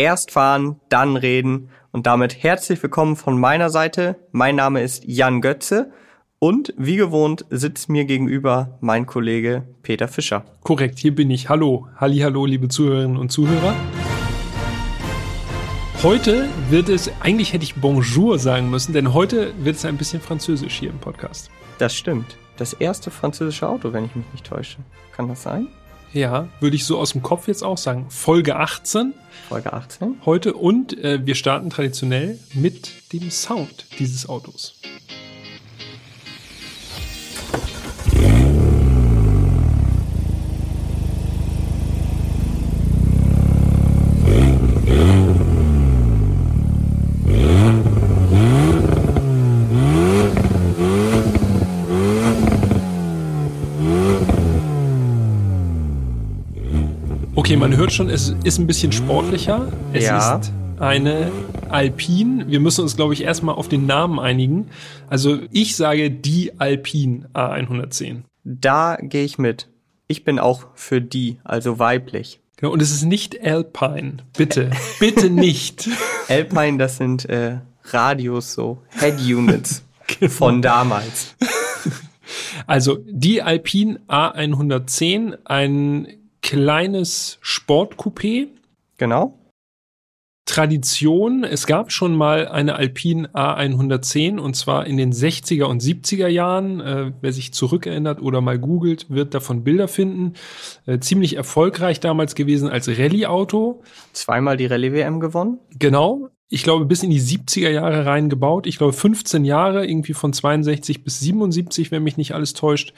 Erst fahren, dann reden. Und damit herzlich willkommen von meiner Seite. Mein Name ist Jan Götze. Und wie gewohnt sitzt mir gegenüber mein Kollege Peter Fischer. Korrekt, hier bin ich. Hallo, halli, hallo, liebe Zuhörerinnen und Zuhörer. Heute wird es, eigentlich hätte ich Bonjour sagen müssen, denn heute wird es ein bisschen französisch hier im Podcast. Das stimmt. Das erste französische Auto, wenn ich mich nicht täusche. Kann das sein? Ja, würde ich so aus dem Kopf jetzt auch sagen. Folge 18. Folge 18. Heute und äh, wir starten traditionell mit dem Sound dieses Autos. Man hört schon, es ist ein bisschen sportlicher. Es Ja. ist eine Alpine. Wir müssen uns, glaube ich, erstmal auf den Namen einigen. Also ich sage die Alpine A110. Da gehe ich mit. Ich bin auch für die, also weiblich. Genau, und es ist nicht Alpine. Bitte, bitte nicht. Alpine, das sind äh, Radios so, Head Units von damals. Also die Alpine A110, ein kleines Sportcoupé. Genau. Tradition. Es gab schon mal eine Alpine A110 und zwar in den 60er und 70er Jahren. Äh, wer sich zurückerinnert oder mal googelt, wird davon Bilder finden. Äh, ziemlich erfolgreich damals gewesen als Rallye-Auto. Zweimal die Rallye-WM gewonnen. Genau. Ich glaube, bis in die 70er Jahre reingebaut. Ich glaube, 15 Jahre, irgendwie von 62 bis 77, wenn mich nicht alles täuscht.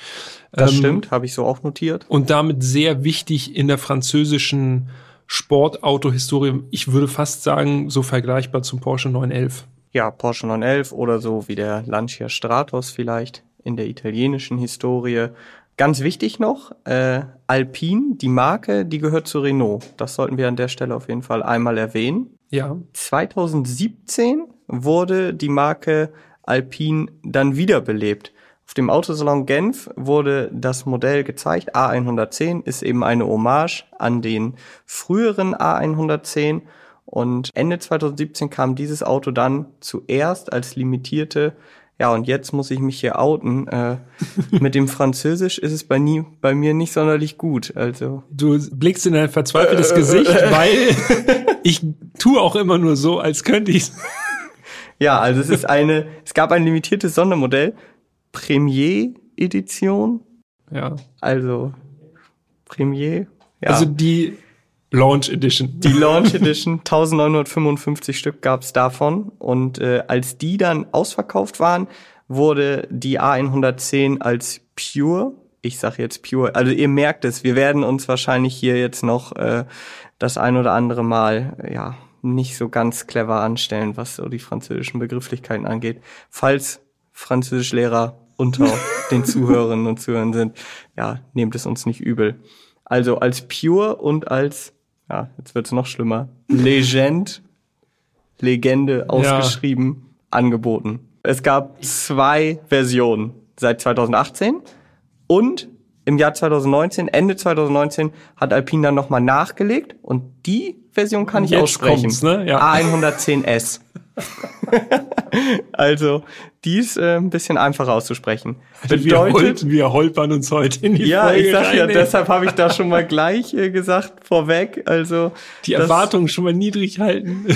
Das Ähm, stimmt, habe ich so auch notiert. und damit sehr wichtig in der französischen Sportauto-Historie. Ich würde fast sagen, so vergleichbar zum Porsche 911. Ja, Porsche 911 oder so wie der Lancia Stratos vielleicht in der italienischen Historie. Ganz wichtig noch, äh, Alpine, die Marke, die gehört zu Renault. Das sollten wir an der Stelle auf jeden Fall einmal erwähnen. Ja, 2017 wurde die Marke Alpine dann wiederbelebt. Auf dem Autosalon Genf wurde das Modell gezeigt. A110 ist eben eine Hommage an den früheren A110. Und Ende 2017 kam dieses Auto dann zuerst als limitierte. Ja, und jetzt muss ich mich hier outen. Äh, mit dem Französisch ist es bei, nie, bei mir nicht sonderlich gut. Also du blickst in ein verzweifeltes Gesicht, weil ich tue auch immer nur so, als könnte ich Ja, also es ist eine, es gab ein limitiertes Sondermodell, Premier Edition, Ja. also Premier, ja. Also die Launch Edition. die Launch Edition, 1955 Stück gab's davon und äh, als die dann ausverkauft waren, wurde die A110 als Pure, ich sag jetzt Pure, also ihr merkt es, wir werden uns wahrscheinlich hier jetzt noch äh, das ein oder andere Mal, ja, nicht so ganz clever anstellen, was so die französischen Begrifflichkeiten angeht. Falls Französischlehrer unter den Zuhörerinnen und Zuhörern sind, ja, nehmt es uns nicht übel. Also als Pure und als, ja, jetzt wird's noch schlimmer, Legend, Legende ausgeschrieben, angeboten. Es gab zwei Versionen seit 2018 und im Jahr 2019, Ende 2019, hat Alpine dann nochmal nachgelegt und die Version kann ich Jetzt aussprechen. ne? Ja. A110S. also, die ist äh, ein bisschen einfacher auszusprechen. wir, holpern, wir holpern uns heute in die ja, Folge ich sag ja, rein, ey. deshalb habe ich da schon mal gleich äh, gesagt, vorweg. Also die Erwartungen schon mal niedrig halten.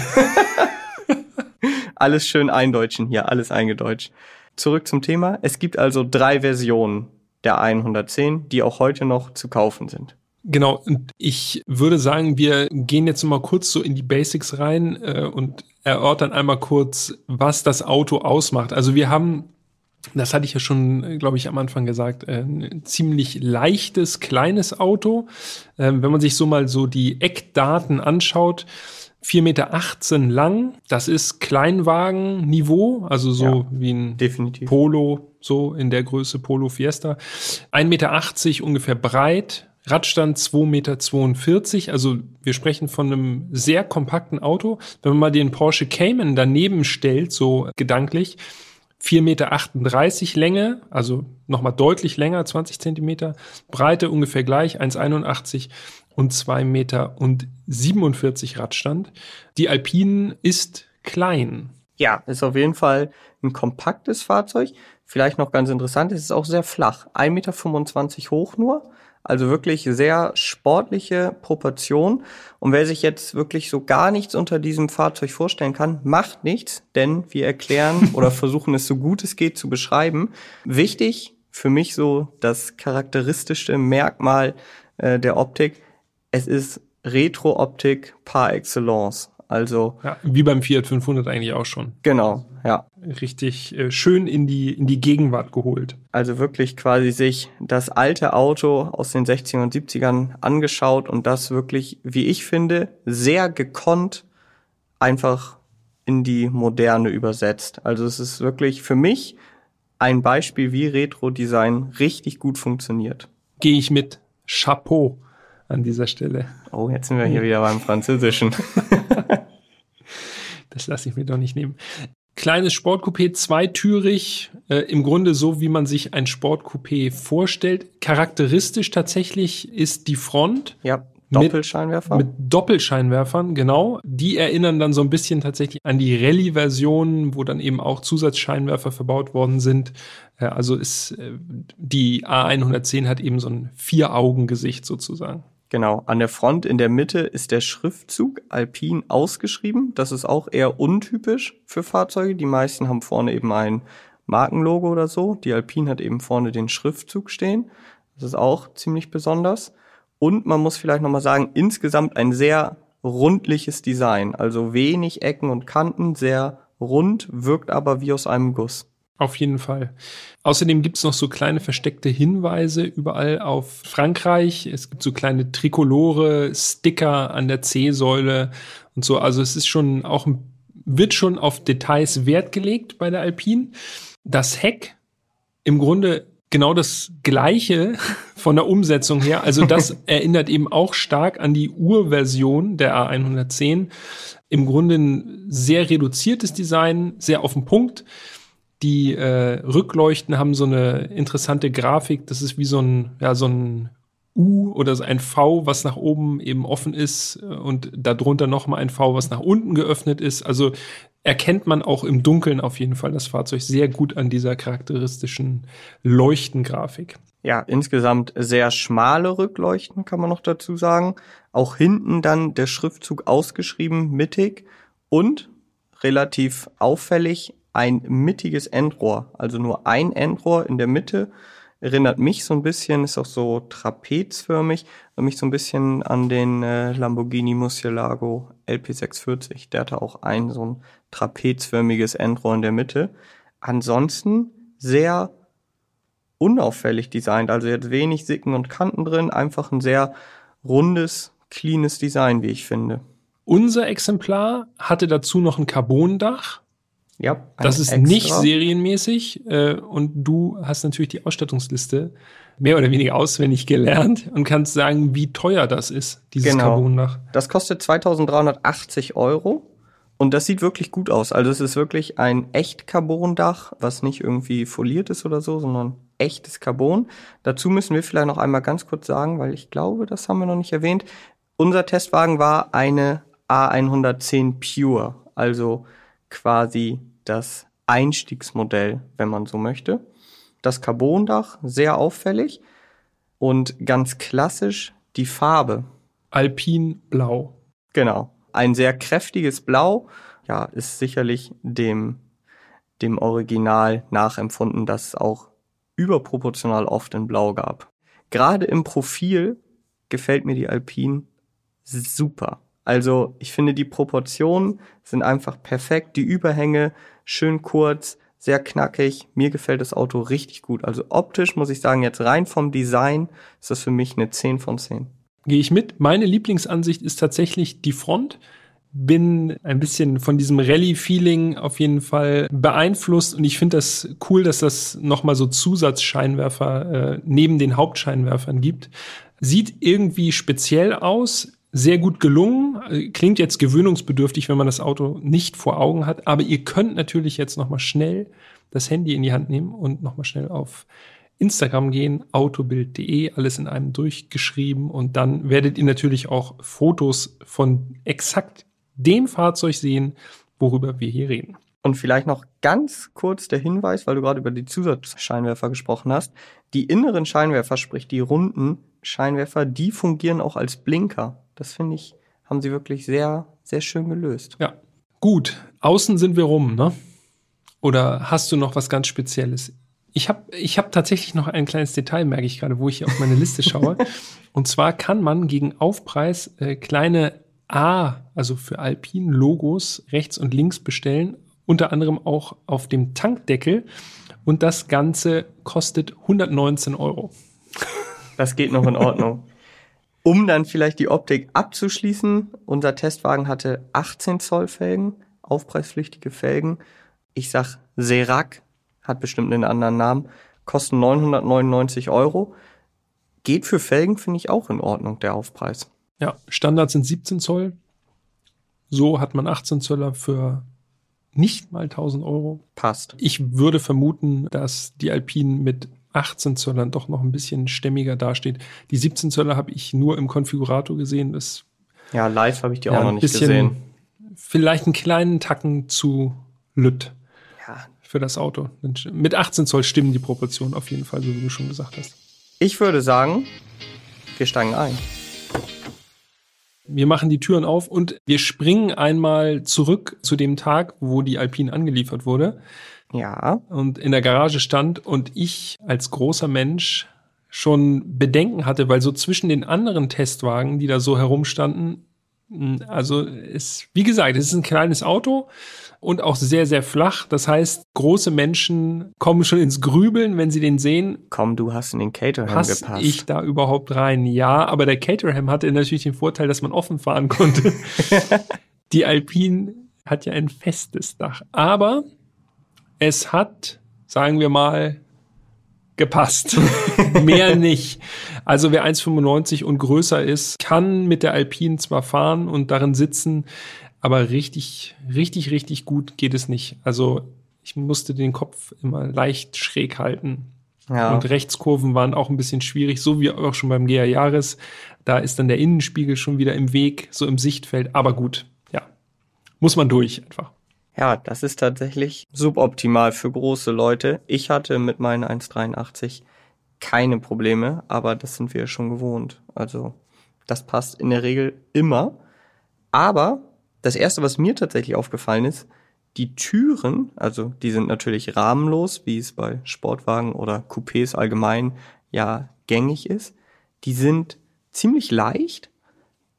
alles schön eindeutschen hier, alles eingedeutscht. Zurück zum Thema. Es gibt also drei Versionen der 110, die auch heute noch zu kaufen sind. Genau, und ich würde sagen, wir gehen jetzt mal kurz so in die Basics rein äh, und erörtern einmal kurz, was das Auto ausmacht. Also wir haben, das hatte ich ja schon, glaube ich, am Anfang gesagt, äh, ein ziemlich leichtes, kleines Auto. Ähm, wenn man sich so mal so die Eckdaten anschaut, 4,18 Meter lang, das ist Kleinwagen-Niveau, also so Ja, wie ein Definitiv. Polo, so in der Größe Polo Fiesta. 1,80 Meter ungefähr breit, Radstand 2,42 Meter, also wir sprechen von einem sehr kompakten Auto. Wenn man mal den Porsche Cayman daneben stellt, so gedanklich, 4,38 Meter Länge, also nochmal deutlich länger, 20 Zentimeter, Breite ungefähr gleich, 1,81 und 2 Meter und 47 Radstand. Die Alpine ist klein. Ja, ist auf jeden Fall ein kompaktes Fahrzeug. Vielleicht noch ganz interessant, es ist auch sehr flach. 1,25 Meter hoch nur. Also wirklich sehr sportliche Proportion. Und wer sich jetzt wirklich so gar nichts unter diesem Fahrzeug vorstellen kann, macht nichts, denn wir erklären oder versuchen es so gut es geht zu beschreiben. Wichtig für mich so das charakteristische Merkmal äh, der Optik. Es ist Retro-Optik par excellence. Also ja, wie beim Fiat 500 eigentlich auch schon. Genau, ja. Richtig äh, schön in die in die Gegenwart geholt. Also wirklich quasi sich das alte Auto aus den 60ern und 70ern angeschaut und das wirklich, wie ich finde, sehr gekonnt einfach in die moderne übersetzt. Also es ist wirklich für mich ein Beispiel, wie Retro-Design richtig gut funktioniert. Gehe ich mit. Chapeau an dieser Stelle. Oh, jetzt sind wir hier wieder beim Französischen. das lasse ich mir doch nicht nehmen. Kleines Sportcoupé, zweitürig, äh, im Grunde so, wie man sich ein Sportcoupé vorstellt. Charakteristisch tatsächlich ist die Front. Ja, Doppelscheinwerfer. Mit, mit, Doppelscheinwerfern, genau. Die erinnern dann so ein bisschen tatsächlich an die Rallye-Version, wo dann eben auch Zusatzscheinwerfer verbaut worden sind. Äh, also ist, äh, die A110 hat eben so ein Vier-Augen-Gesicht sozusagen. Genau, an der Front in der Mitte ist der Schriftzug Alpin ausgeschrieben. Das ist auch eher untypisch für Fahrzeuge. Die meisten haben vorne eben ein Markenlogo oder so. Die Alpin hat eben vorne den Schriftzug stehen. Das ist auch ziemlich besonders. Und man muss vielleicht nochmal sagen, insgesamt ein sehr rundliches Design. Also wenig Ecken und Kanten, sehr rund, wirkt aber wie aus einem Guss. Auf jeden Fall. Außerdem gibt's noch so kleine versteckte Hinweise überall auf Frankreich. Es gibt so kleine Trikolore, Sticker an der C-Säule und so. Also es ist schon auch, wird schon auf Details Wert gelegt bei der Alpine. Das Heck im Grunde genau das Gleiche von der Umsetzung her. Also das erinnert eben auch stark an die Urversion der A110. Im Grunde ein sehr reduziertes Design, sehr auf den Punkt. Die äh, Rückleuchten haben so eine interessante Grafik. Das ist wie so ein, ja, so ein U oder so ein V, was nach oben eben offen ist äh, und darunter nochmal ein V, was nach unten geöffnet ist. Also erkennt man auch im Dunkeln auf jeden Fall das Fahrzeug sehr gut an dieser charakteristischen Leuchtengrafik. Ja, insgesamt sehr schmale Rückleuchten kann man noch dazu sagen. Auch hinten dann der Schriftzug ausgeschrieben, mittig und relativ auffällig ein mittiges Endrohr, also nur ein Endrohr in der Mitte. Erinnert mich so ein bisschen, ist auch so trapezförmig, mich so ein bisschen an den äh, Lamborghini Murcielago LP640. Der hatte auch ein so ein trapezförmiges Endrohr in der Mitte. Ansonsten sehr unauffällig designt, also jetzt wenig Sicken und Kanten drin, einfach ein sehr rundes, cleanes Design, wie ich finde. Unser Exemplar hatte dazu noch ein Carbondach ja, das ist extra. nicht serienmäßig äh, und du hast natürlich die Ausstattungsliste mehr oder weniger auswendig gelernt und kannst sagen, wie teuer das ist, dieses genau. Carbondach. Das kostet 2380 Euro und das sieht wirklich gut aus. Also es ist wirklich ein echt Carbondach, was nicht irgendwie foliert ist oder so, sondern echtes Carbon. Dazu müssen wir vielleicht noch einmal ganz kurz sagen, weil ich glaube, das haben wir noch nicht erwähnt. Unser Testwagen war eine A110 Pure, also quasi das Einstiegsmodell, wenn man so möchte. Das Carbondach, sehr auffällig und ganz klassisch die Farbe. Alpinblau. Genau. Ein sehr kräftiges Blau. Ja, ist sicherlich dem, dem Original nachempfunden, das es auch überproportional oft in Blau gab. Gerade im Profil gefällt mir die Alpine super. Also ich finde, die Proportionen sind einfach perfekt. Die Überhänge schön kurz, sehr knackig. Mir gefällt das Auto richtig gut. Also optisch muss ich sagen, jetzt rein vom Design ist das für mich eine 10 von 10. Gehe ich mit. Meine Lieblingsansicht ist tatsächlich die Front. Bin ein bisschen von diesem Rallye-Feeling auf jeden Fall beeinflusst und ich finde das cool, dass das nochmal so Zusatzscheinwerfer äh, neben den Hauptscheinwerfern gibt. Sieht irgendwie speziell aus, sehr gut gelungen. Klingt jetzt gewöhnungsbedürftig, wenn man das Auto nicht vor Augen hat. Aber ihr könnt natürlich jetzt noch mal schnell das Handy in die Hand nehmen und noch mal schnell auf Instagram gehen, autobild.de, alles in einem durchgeschrieben. Und dann werdet ihr natürlich auch Fotos von exakt dem Fahrzeug sehen, worüber wir hier reden. Und vielleicht noch ganz kurz der Hinweis, weil du gerade über die Zusatzscheinwerfer gesprochen hast. Die inneren Scheinwerfer, sprich die runden Scheinwerfer, die fungieren auch als Blinker. Das finde ich, haben sie wirklich sehr, sehr schön gelöst. Ja. Gut, außen sind wir rum, ne? Oder hast du noch was ganz Spezielles? Ich habe ich hab tatsächlich noch ein kleines Detail, merke ich gerade, wo ich hier auf meine Liste schaue. Und zwar kann man gegen Aufpreis äh, kleine A, also für Alpin Logos rechts und links bestellen unter anderem auch auf dem Tankdeckel. Und das Ganze kostet 119 Euro. Das geht noch in Ordnung. um dann vielleicht die Optik abzuschließen, unser Testwagen hatte 18 Zoll Felgen, aufpreispflichtige Felgen. Ich sag Serac, hat bestimmt einen anderen Namen, kosten 999 Euro. Geht für Felgen, finde ich auch in Ordnung, der Aufpreis. Ja, Standard sind 17 Zoll. So hat man 18 Zöller für nicht mal 1000 Euro. Passt. Ich würde vermuten, dass die Alpine mit 18 Zöllern doch noch ein bisschen stämmiger dasteht. Die 17 Zöller habe ich nur im Konfigurator gesehen. Das ja, live habe ich die ja, auch noch nicht gesehen. Vielleicht einen kleinen Tacken zu lütt ja. für das Auto. Mit 18 Zoll stimmen die Proportionen auf jeden Fall, so wie du schon gesagt hast. Ich würde sagen, wir steigen ein. Wir machen die Türen auf und wir springen einmal zurück zu dem Tag, wo die Alpine angeliefert wurde. Ja. Und in der Garage stand und ich als großer Mensch schon Bedenken hatte, weil so zwischen den anderen Testwagen, die da so herumstanden, also ist, wie gesagt, es ist ein kleines Auto und auch sehr, sehr flach. Das heißt, große Menschen kommen schon ins Grübeln, wenn sie den sehen. Komm, du hast in den Caterham Pass gepasst. ich da überhaupt rein? Ja, aber der Caterham hatte natürlich den Vorteil, dass man offen fahren konnte. Die Alpine hat ja ein festes Dach. Aber es hat, sagen wir mal, gepasst. Mehr nicht. Also wer 1,95 und größer ist, kann mit der Alpine zwar fahren und darin sitzen, aber richtig, richtig, richtig gut geht es nicht. Also ich musste den Kopf immer leicht schräg halten. Ja. Und Rechtskurven waren auch ein bisschen schwierig, so wie auch schon beim GR Jahres. Da ist dann der Innenspiegel schon wieder im Weg, so im Sichtfeld. Aber gut, ja, muss man durch einfach. Ja, das ist tatsächlich suboptimal für große Leute. Ich hatte mit meinen 1,83 keine Probleme, aber das sind wir schon gewohnt. Also das passt in der Regel immer. Aber das erste, was mir tatsächlich aufgefallen ist, die Türen, also die sind natürlich rahmenlos, wie es bei Sportwagen oder Coupés allgemein ja gängig ist. Die sind ziemlich leicht,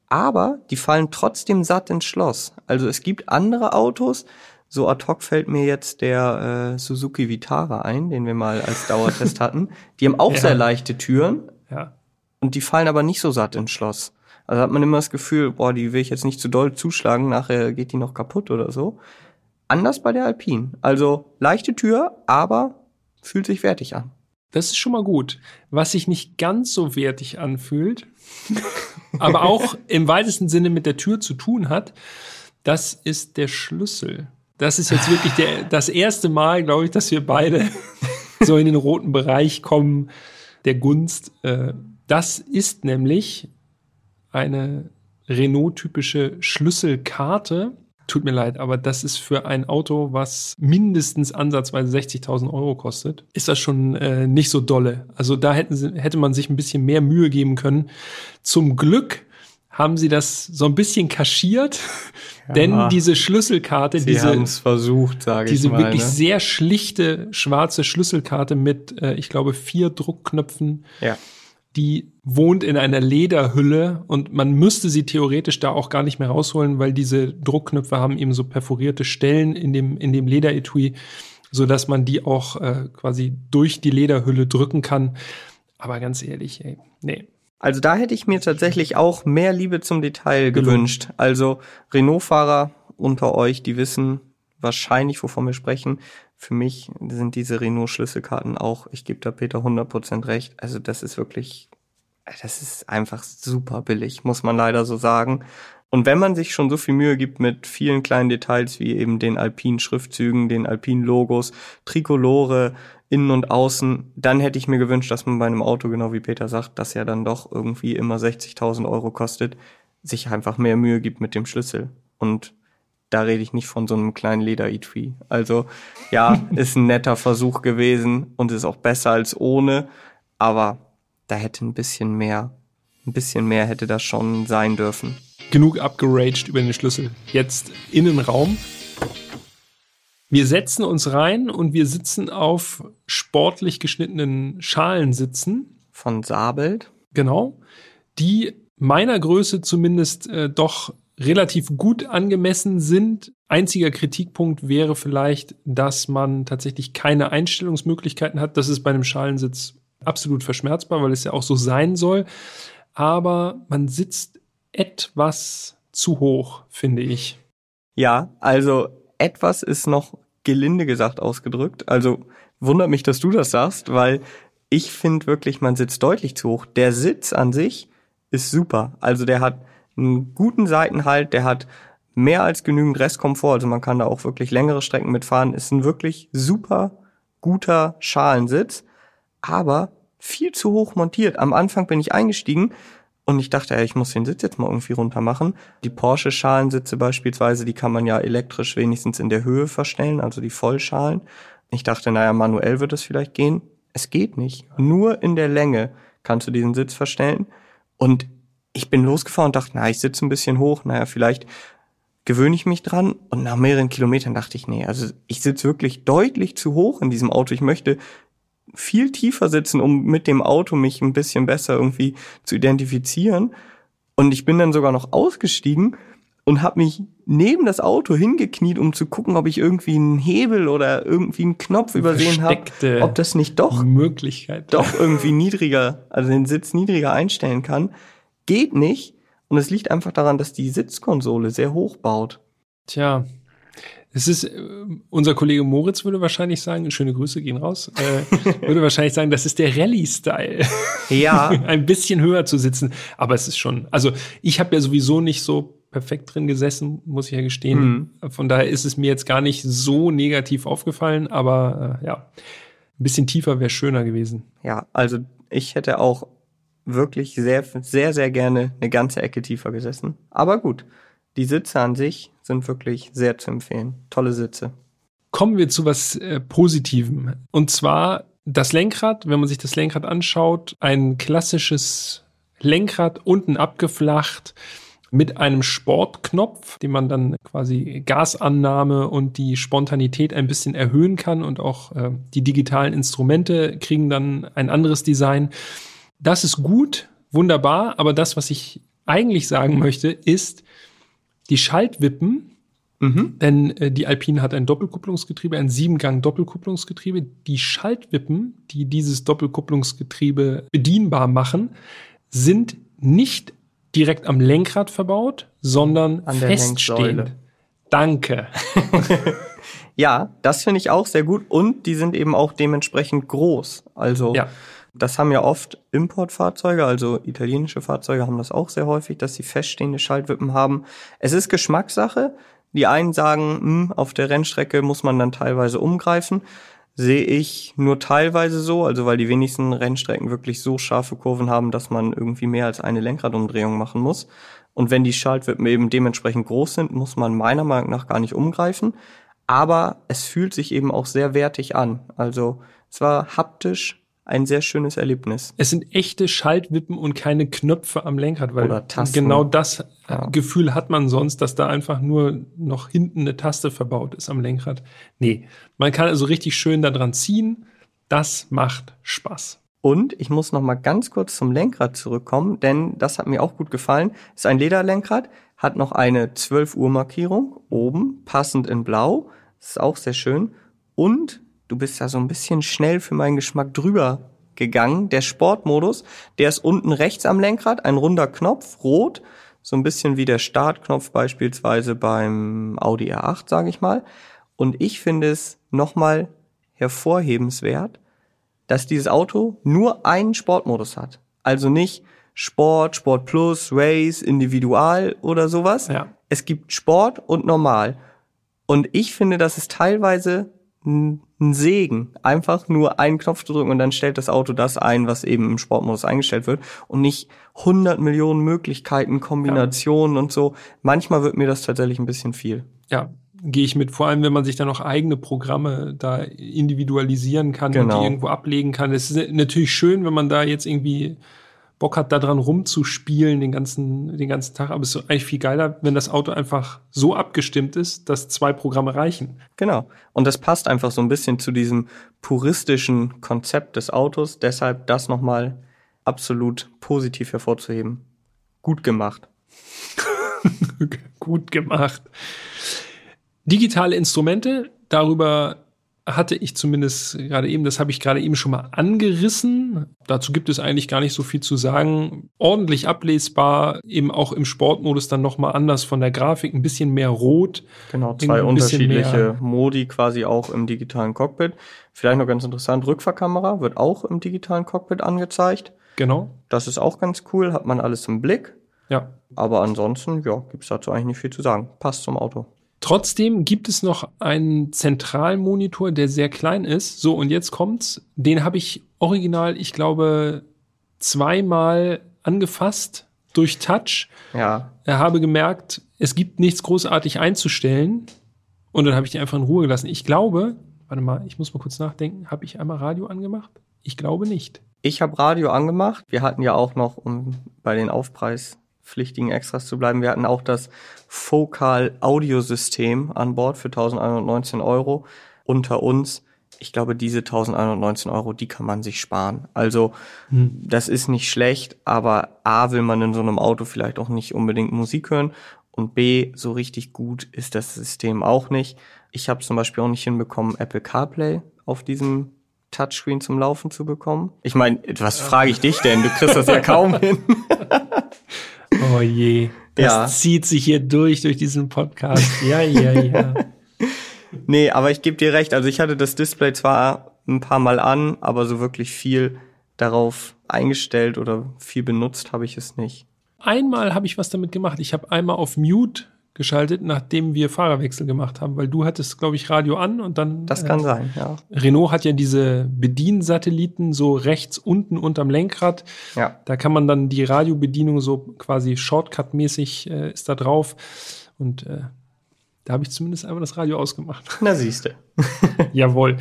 aber die fallen trotzdem satt ins Schloss. Also es gibt andere Autos, so ad hoc fällt mir jetzt der äh, Suzuki Vitara ein, den wir mal als Dauertest hatten. Die haben auch ja. sehr leichte Türen. Ja. Und die fallen aber nicht so satt ins Schloss. Also hat man immer das Gefühl, boah, die will ich jetzt nicht zu doll zuschlagen, nachher geht die noch kaputt oder so. Anders bei der Alpine. Also leichte Tür, aber fühlt sich wertig an. Das ist schon mal gut. Was sich nicht ganz so wertig anfühlt, aber auch im weitesten Sinne mit der Tür zu tun hat, das ist der Schlüssel. Das ist jetzt wirklich der, das erste Mal, glaube ich, dass wir beide so in den roten Bereich kommen der Gunst. Äh, das ist nämlich eine Renault-typische Schlüsselkarte. Tut mir leid, aber das ist für ein Auto, was mindestens ansatzweise 60.000 Euro kostet, ist das schon äh, nicht so dolle. Also da hätten sie, hätte man sich ein bisschen mehr Mühe geben können. Zum Glück haben sie das so ein bisschen kaschiert, ja, denn diese Schlüsselkarte, diese versucht, diese mal, wirklich ne? sehr schlichte schwarze Schlüsselkarte mit, äh, ich glaube, vier Druckknöpfen. Ja die wohnt in einer Lederhülle und man müsste sie theoretisch da auch gar nicht mehr rausholen, weil diese Druckknöpfe haben eben so perforierte Stellen in dem, in dem Lederetui, so dass man die auch äh, quasi durch die Lederhülle drücken kann. Aber ganz ehrlich, ey, nee. Also da hätte ich mir tatsächlich auch mehr Liebe zum Detail gewünscht. Also Renault-Fahrer unter euch, die wissen wahrscheinlich, wovon wir sprechen. Für mich sind diese Renault-Schlüsselkarten auch, ich gebe da Peter 100% recht. Also das ist wirklich das ist einfach super billig, muss man leider so sagen. Und wenn man sich schon so viel Mühe gibt mit vielen kleinen Details wie eben den alpinen Schriftzügen, den alpinen Logos, Trikolore, innen und außen, dann hätte ich mir gewünscht, dass man bei einem Auto, genau wie Peter sagt, das ja dann doch irgendwie immer 60.000 Euro kostet, sich einfach mehr Mühe gibt mit dem Schlüssel. Und da rede ich nicht von so einem kleinen Leder-Etui. Also ja, ist ein netter Versuch gewesen und ist auch besser als ohne, aber da hätte ein bisschen mehr, ein bisschen mehr hätte das schon sein dürfen genug abgeraged über den Schlüssel. Jetzt Innenraum. Wir setzen uns rein und wir sitzen auf sportlich geschnittenen Schalensitzen. Von Sabelt. Genau. Die meiner Größe zumindest äh, doch relativ gut angemessen sind. Einziger Kritikpunkt wäre vielleicht, dass man tatsächlich keine Einstellungsmöglichkeiten hat. Das ist bei einem Schalensitz absolut verschmerzbar, weil es ja auch so sein soll. Aber man sitzt etwas zu hoch, finde ich. Ja, also etwas ist noch gelinde gesagt ausgedrückt. Also wundert mich, dass du das sagst, weil ich finde wirklich, man sitzt deutlich zu hoch. Der Sitz an sich ist super. Also der hat einen guten Seitenhalt, der hat mehr als genügend Restkomfort. Also man kann da auch wirklich längere Strecken mitfahren. Ist ein wirklich super guter Schalensitz, aber viel zu hoch montiert. Am Anfang bin ich eingestiegen und ich dachte, ey, ich muss den Sitz jetzt mal irgendwie runter machen. Die Porsche-Schalensitze beispielsweise, die kann man ja elektrisch wenigstens in der Höhe verstellen, also die Vollschalen. Ich dachte, naja, manuell wird es vielleicht gehen. Es geht nicht. Nur in der Länge kannst du diesen Sitz verstellen. Und ich bin losgefahren und dachte, na, ich sitze ein bisschen hoch, naja, vielleicht gewöhne ich mich dran. Und nach mehreren Kilometern dachte ich, nee, also ich sitze wirklich deutlich zu hoch in diesem Auto. Ich möchte viel tiefer sitzen, um mit dem Auto mich ein bisschen besser irgendwie zu identifizieren. Und ich bin dann sogar noch ausgestiegen und habe mich neben das Auto hingekniet, um zu gucken, ob ich irgendwie einen Hebel oder irgendwie einen Knopf übersehen habe, ob das nicht doch Möglichkeit doch irgendwie niedriger, also den Sitz niedriger einstellen kann. Geht nicht und es liegt einfach daran, dass die Sitzkonsole sehr hoch baut. Tja, es ist, äh, unser Kollege Moritz würde wahrscheinlich sagen, schöne Grüße gehen raus, äh, würde wahrscheinlich sagen, das ist der Rallye-Style. Ja. Ein bisschen höher zu sitzen. Aber es ist schon, also ich habe ja sowieso nicht so perfekt drin gesessen, muss ich ja gestehen. Mhm. Von daher ist es mir jetzt gar nicht so negativ aufgefallen, aber äh, ja, ein bisschen tiefer wäre schöner gewesen. Ja, also ich hätte auch wirklich sehr, sehr, sehr gerne eine ganze Ecke tiefer gesessen. Aber gut, die Sitze an sich sind wirklich sehr zu empfehlen. Tolle Sitze. Kommen wir zu was äh, Positivem. Und zwar das Lenkrad, wenn man sich das Lenkrad anschaut, ein klassisches Lenkrad unten abgeflacht mit einem Sportknopf, den man dann quasi Gasannahme und die Spontanität ein bisschen erhöhen kann und auch äh, die digitalen Instrumente kriegen dann ein anderes Design. Das ist gut, wunderbar, aber das, was ich eigentlich sagen möchte, ist, die Schaltwippen, mhm. denn äh, die Alpine hat ein Doppelkupplungsgetriebe, ein Siebengang Doppelkupplungsgetriebe. Die Schaltwippen, die dieses Doppelkupplungsgetriebe bedienbar machen, sind nicht direkt am Lenkrad verbaut, sondern An feststehend. Danke. ja, das finde ich auch sehr gut und die sind eben auch dementsprechend groß. Also ja. Das haben ja oft Importfahrzeuge, also italienische Fahrzeuge haben das auch sehr häufig, dass sie feststehende Schaltwippen haben. Es ist Geschmackssache. Die einen sagen, mh, hm, auf der Rennstrecke muss man dann teilweise umgreifen. Sehe ich nur teilweise so, also weil die wenigsten Rennstrecken wirklich so scharfe Kurven haben, dass man irgendwie mehr als eine Lenkradumdrehung machen muss. Und wenn die Schaltwippen eben dementsprechend groß sind, muss man meiner Meinung nach gar nicht umgreifen. Aber es fühlt sich eben auch sehr wertig an. Also zwar haptisch ein sehr schönes Erlebnis. Es sind echte Schaltwippen und keine Knöpfe am Lenkrad, weil genau das ja. Gefühl hat man sonst, dass da einfach nur noch hinten eine Taste verbaut ist am Lenkrad. Nee, man kann also richtig schön da dran ziehen. Das macht Spaß. Und ich muss noch mal ganz kurz zum Lenkrad zurückkommen, denn das hat mir auch gut gefallen. Ist ein Lederlenkrad, hat noch eine 12 Uhr Markierung oben, passend in Blau. Das ist auch sehr schön. Und du bist da so ein bisschen schnell für meinen Geschmack drüber gegangen. Der Sportmodus, der ist unten rechts am Lenkrad, ein runder Knopf, rot, so ein bisschen wie der Startknopf beispielsweise beim Audi R8, sage ich mal. Und ich finde es nochmal hervorhebenswert, dass dieses Auto nur einen Sportmodus hat. Also nicht Sport, Sport Plus, Race, Individual oder sowas. Ja. Es gibt Sport und normal. Und ich finde, das ist teilweise ein Segen, einfach nur einen Knopf zu drücken und dann stellt das Auto das ein, was eben im Sportmodus eingestellt wird und nicht 100 Millionen Möglichkeiten, Kombinationen ja. und so. Manchmal wird mir das tatsächlich ein bisschen viel. Ja, gehe ich mit. Vor allem, wenn man sich dann noch eigene Programme da individualisieren kann genau. und die genau. irgendwo ablegen kann. Es ist natürlich schön, wenn man da jetzt irgendwie Bock hat, da dran rumzuspielen den ganzen, den ganzen Tag. Aber es ist eigentlich viel geiler, wenn das Auto einfach so abgestimmt ist, dass zwei Programme reichen. Genau. Und das passt einfach so ein bisschen zu diesem puristischen Konzept des Autos. Deshalb das nochmal absolut positiv hervorzuheben. Gut gemacht. Gut gemacht. Digitale Instrumente, darüber hatte ich zumindest gerade eben, das habe ich gerade eben schon mal angerissen. Dazu gibt es eigentlich gar nicht so viel zu sagen. Ordentlich ablesbar, eben auch im Sportmodus dann nochmal anders von der Grafik, ein bisschen mehr rot. Genau, zwei unterschiedliche Modi quasi auch im digitalen Cockpit. Vielleicht noch ganz interessant, Rückfahrkamera wird auch im digitalen Cockpit angezeigt. Genau. Das ist auch ganz cool, hat man alles im Blick. Ja. Aber ansonsten, ja, gibt's dazu eigentlich nicht viel zu sagen. Passt zum Auto. Trotzdem gibt es noch einen Zentralmonitor, der sehr klein ist. So, und jetzt kommt's. Den habe ich original, ich glaube, zweimal angefasst durch Touch. Ja. Er habe gemerkt, es gibt nichts großartig einzustellen. Und dann habe ich den einfach in Ruhe gelassen. Ich glaube, warte mal, ich muss mal kurz nachdenken. Habe ich einmal Radio angemacht? Ich glaube nicht. Ich habe Radio angemacht. Wir hatten ja auch noch, um bei den Aufpreis pflichtigen Extras zu bleiben. Wir hatten auch das Focal Audiosystem an Bord für 1119 Euro unter uns. Ich glaube, diese 1119 Euro, die kann man sich sparen. Also, hm. das ist nicht schlecht, aber A, will man in so einem Auto vielleicht auch nicht unbedingt Musik hören und B, so richtig gut ist das System auch nicht. Ich habe zum Beispiel auch nicht hinbekommen, Apple CarPlay auf diesem Touchscreen zum Laufen zu bekommen. Ich meine, was frage ich dich denn? Du kriegst das ja kaum hin. Oh je. Das ja. zieht sich hier durch, durch diesen Podcast. Ja, ja, ja. nee, aber ich gebe dir recht. Also ich hatte das Display zwar ein paar Mal an, aber so wirklich viel darauf eingestellt oder viel benutzt habe ich es nicht. Einmal habe ich was damit gemacht. Ich habe einmal auf Mute geschaltet, nachdem wir Fahrerwechsel gemacht haben, weil du hattest, glaube ich, Radio an und dann. Das kann äh, sein, ja. Renault hat ja diese Bediensatelliten so rechts unten unterm Lenkrad. Ja. Da kann man dann die Radiobedienung so quasi Shortcut-mäßig äh, ist da drauf und äh, da habe ich zumindest einmal das Radio ausgemacht. Na siehste. Jawohl.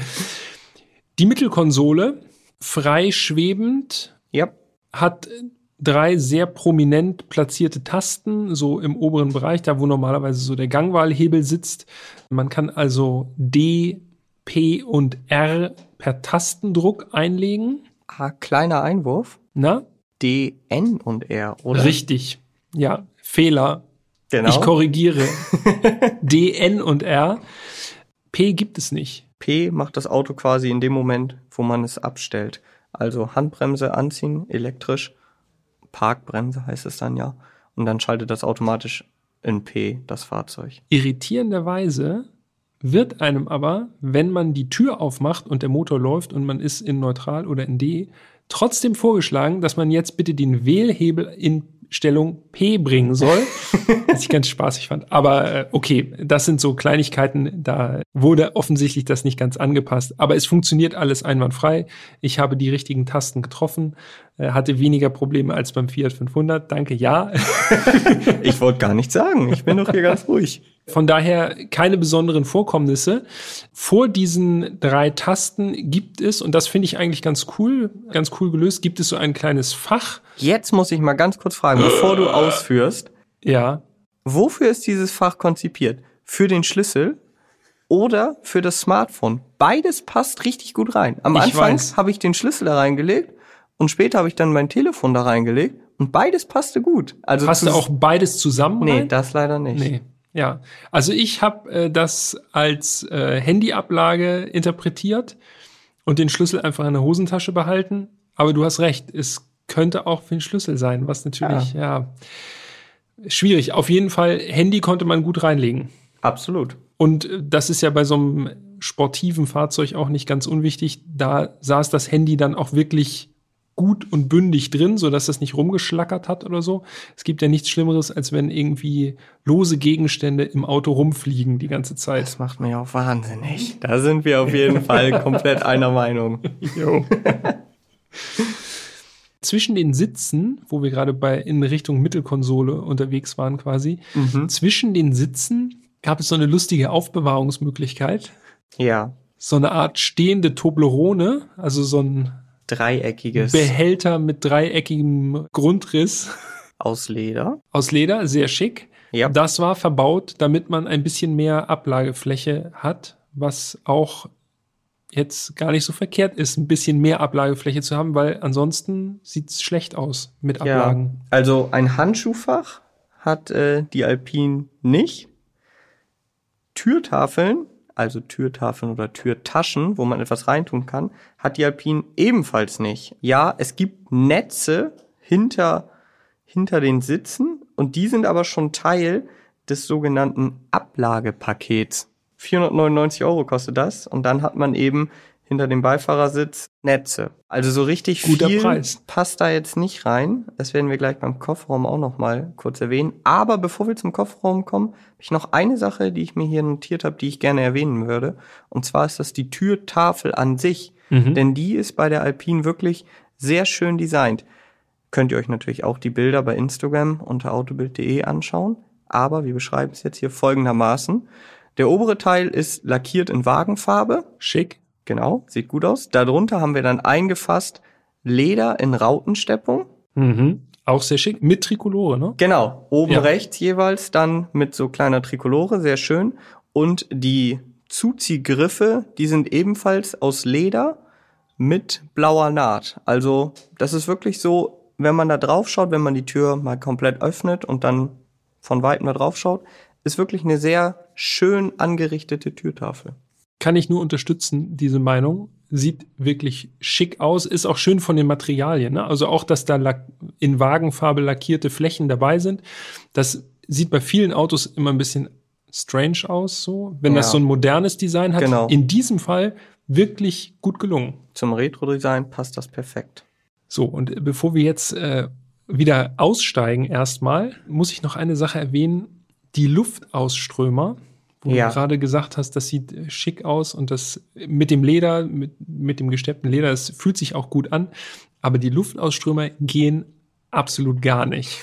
Die Mittelkonsole, frei schwebend, ja. hat drei sehr prominent platzierte Tasten, so im oberen Bereich, da wo normalerweise so der Gangwahlhebel sitzt. Man kann also D, P und R per Tastendruck einlegen. Ah, kleiner Einwurf. Na? D, N und R, oder? Richtig. Ja, Fehler. Genau. Ich korrigiere. D, N und R. P gibt es nicht. P macht das Auto quasi in dem Moment, wo man es abstellt. Also Handbremse anziehen, elektrisch Parkbremse heißt es dann ja. Und dann schaltet das automatisch in P das Fahrzeug. Irritierenderweise wird einem aber, wenn man die Tür aufmacht und der Motor läuft und man ist in Neutral oder in D, trotzdem vorgeschlagen, dass man jetzt bitte den Wählhebel in Stellung P bringen soll, was ich ganz spaßig fand. Aber äh, okay, das sind so Kleinigkeiten, da wurde offensichtlich das nicht ganz angepasst. Aber es funktioniert alles einwandfrei. Ich habe die richtigen Tasten getroffen, äh, hatte weniger Probleme als beim Fiat 500. Danke, ja. ich wollte gar nichts sagen. Ich bin doch hier ganz ruhig. Von daher keine besonderen Vorkommnisse. Vor diesen drei Tasten gibt es, und das finde ich eigentlich ganz cool, ganz cool gelöst, gibt es so ein kleines Fach. Jetzt muss ich mal ganz kurz fragen, bevor du ausführst. Ja. Wofür ist dieses Fach konzipiert? Für den Schlüssel oder für das Smartphone? Beides passt richtig gut rein. Am ich Anfang habe ich den Schlüssel da reingelegt und später habe ich dann mein Telefon da reingelegt und beides passte gut. Also Passte auch beides zusammen? Nee, rein? das leider nicht. Nee. Ja, also ich habe äh, das als äh, Handyablage interpretiert und den Schlüssel einfach in der Hosentasche behalten. Aber du hast recht, es könnte auch für den Schlüssel sein, was natürlich, ja. ja, schwierig. Auf jeden Fall, Handy konnte man gut reinlegen. Absolut. Und äh, das ist ja bei so einem sportiven Fahrzeug auch nicht ganz unwichtig. Da saß das Handy dann auch wirklich gut und bündig drin, so dass das nicht rumgeschlackert hat oder so. Es gibt ja nichts Schlimmeres, als wenn irgendwie lose Gegenstände im Auto rumfliegen die ganze Zeit. Das macht mich auch wahnsinnig. Da sind wir auf jeden Fall komplett einer Meinung. Jo. zwischen den Sitzen, wo wir gerade bei in Richtung Mittelkonsole unterwegs waren quasi, mhm. zwischen den Sitzen gab es so eine lustige Aufbewahrungsmöglichkeit. Ja. So eine Art stehende Toblerone, also so ein dreieckiges Behälter mit dreieckigem Grundriss. Aus Leder. Aus Leder, sehr schick. Ja. Das war verbaut, damit man ein bisschen mehr Ablagefläche hat, was auch jetzt gar nicht so verkehrt ist, ein bisschen mehr Ablagefläche zu haben, weil ansonsten sieht es schlecht aus mit Ablagen. Ja, also ein Handschuhfach hat äh, die Alpine nicht. Türtafeln, also Türtafeln oder Türtaschen, wo man etwas reintun kann, hat die Alpine ebenfalls nicht. Ja, es gibt Netze hinter, hinter den Sitzen und die sind aber schon Teil des sogenannten Ablagepakets. 499 Euro kostet das und dann hat man eben hinter dem Beifahrersitz Netze. Also so richtig Guter viel Preis. passt da jetzt nicht rein. Das werden wir gleich beim Kofferraum auch noch mal kurz erwähnen. Aber bevor wir zum Kofferraum kommen, habe ich noch eine Sache, die ich mir hier notiert habe, die ich gerne erwähnen würde. Und zwar ist das die Türtafel an sich. Mhm. Denn die ist bei der Alpine wirklich sehr schön designt. Könnt ihr euch natürlich auch die Bilder bei Instagram unter autobild.de anschauen. Aber wir beschreiben es jetzt hier folgendermaßen. Der obere Teil ist lackiert in Wagenfarbe. Schick. Genau, sieht gut aus. Darunter haben wir dann eingefasst Leder in Rautensteppung. Mhm. Auch sehr schick. Mit Trikolore, ne? Genau. Oben ja. rechts jeweils dann mit so kleiner Trikolore, sehr schön. Und die Zuziehgriffe, die sind ebenfalls aus Leder mit blauer Naht. Also, das ist wirklich so, wenn man da drauf schaut, wenn man die Tür mal komplett öffnet und dann von weitem da drauf schaut, ist wirklich eine sehr schön angerichtete Türtafel. Kann ich nur unterstützen, diese Meinung. Sieht wirklich schick aus, ist auch schön von den Materialien. Ne? Also auch, dass da in Wagenfarbe lackierte Flächen dabei sind. Das sieht bei vielen Autos immer ein bisschen strange aus, so, wenn ja. das so ein modernes Design hat. Genau. In diesem Fall wirklich gut gelungen. Zum Retro-Design passt das perfekt. So, und bevor wir jetzt äh, wieder aussteigen erstmal, muss ich noch eine Sache erwähnen, die Luftausströmer, wo ja. du gerade gesagt hast, das sieht äh, schick aus und das mit dem Leder, mit, mit dem gesteppten Leder, das fühlt sich auch gut an. Aber die Luftausströmer gehen absolut gar nicht.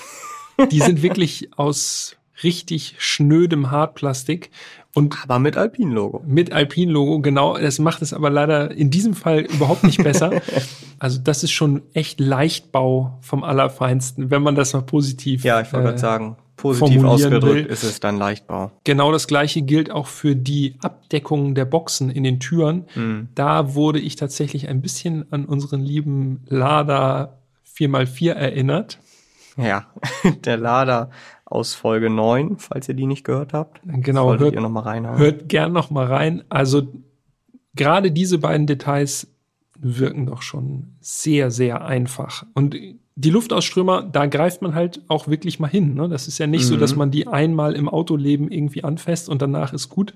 Die sind wirklich aus richtig schnödem Hartplastik. Und aber mit Alpin-Logo. Mit Alpin-Logo, genau. Das macht es aber leider in diesem Fall überhaupt nicht besser. also das ist schon echt Leichtbau vom Allerfeinsten, wenn man das mal positiv. Ja, ich wollte äh, gerade sagen, Positiv ausgedrückt will. ist es dann Leichtbau. Genau das gleiche gilt auch für die Abdeckung der Boxen in den Türen. Mhm. Da wurde ich tatsächlich ein bisschen an unseren lieben Lada 4x4 erinnert. Ja, der Lada aus Folge 9, falls ihr die nicht gehört habt. Genau, hört, ihr noch mal reinhauen. hört gern noch mal rein. Also gerade diese beiden Details wirken doch schon sehr, sehr einfach. Und die Luftausströmer, da greift man halt auch wirklich mal hin. Ne? Das ist ja nicht mhm. so, dass mhm. man die einmal im Autoleben irgendwie anfasst und danach ist gut.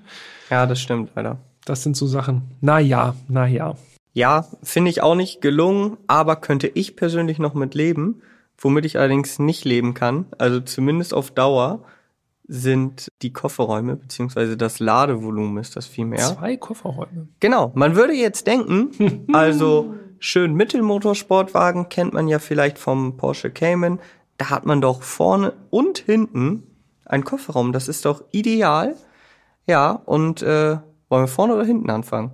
Ja, das stimmt, leider. Das sind so Sachen. Na ja, na ja. Ja, finde ich auch nicht gelungen, aber könnte ich persönlich noch mit leben. Womit ich allerdings nicht leben kann, also zumindest auf Dauer, sind die Kofferräume, beziehungsweise das Ladevolumen ist das viel mehr. Zwei Kofferräume. Genau. Man würde jetzt denken, also schön Mittelmotorsportwagen kennt man ja vielleicht vom Porsche Cayman. Da hat man doch vorne und hinten einen Kofferraum. Das ist doch ideal. Ja, und äh, wollen wir vorne oder hinten anfangen?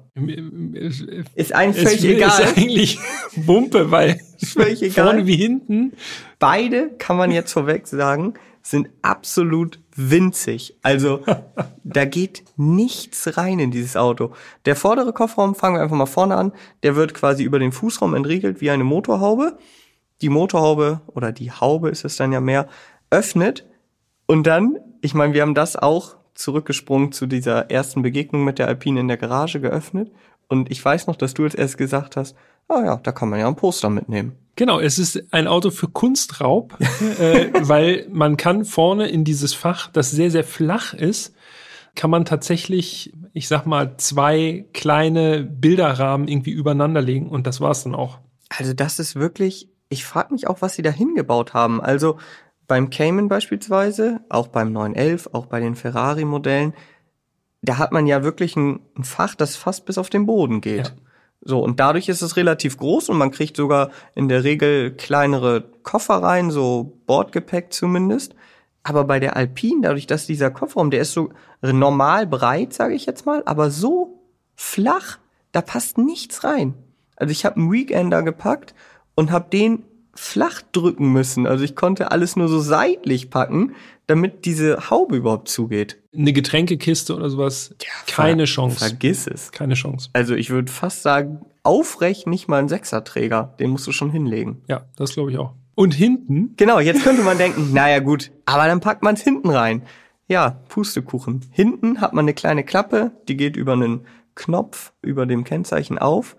Ist eigentlich völlig egal. Ist eigentlich Wumpe, weil ist völlig egal. vorne wie hinten. Beide kann man jetzt vorweg sagen, sind absolut winzig. Also da geht nichts rein in dieses Auto. Der vordere Kofferraum, fangen wir einfach mal vorne an, der wird quasi über den Fußraum entriegelt wie eine Motorhaube. Die Motorhaube oder die Haube ist es dann ja mehr, öffnet und dann, ich meine, wir haben das auch zurückgesprungen zu dieser ersten Begegnung mit der Alpine in der Garage geöffnet und ich weiß noch, dass du jetzt erst gesagt hast, ah ja, da kann man ja ein Poster mitnehmen. Genau, es ist ein Auto für Kunstraub, äh, weil man kann vorne in dieses Fach, das sehr, sehr flach ist, kann man tatsächlich, ich sag mal, zwei kleine Bilderrahmen irgendwie übereinander legen und das war's dann auch. Also das ist wirklich, ich frage mich auch, was sie da hingebaut haben. Also beim Cayman beispielsweise, auch beim 911, auch bei den Ferrari-Modellen, da hat man ja wirklich ein, ein, Fach, das fast bis auf den Boden geht. Ja. So, und dadurch ist es relativ groß und man kriegt sogar in der Regel kleinere Koffer rein, so Bordgepäck zumindest. Aber bei der Alpine, dadurch, dass dieser Kofferraum, der ist so normal breit, sage ich jetzt mal, aber so flach, da passt nichts rein. Also ich habe einen Weekender gepackt und habe den flach drücken müssen. Also ich konnte alles nur so seitlich packen, damit diese Haube überhaupt zugeht. Eine Getränkekiste oder sowas, ja, keine Chance. Vergiss es. Keine Chance. Also ich würde fast sagen, aufrecht nicht mal ein Sechserträger. Den musst du schon hinlegen. Ja, das glaube ich auch. Und hinten? Genau, jetzt könnte man denken, naja gut, aber dann packt man es hinten rein. Ja, Pustekuchen. Hinten hat man eine kleine Klappe, die geht über einen Knopf über dem Kennzeichen auf.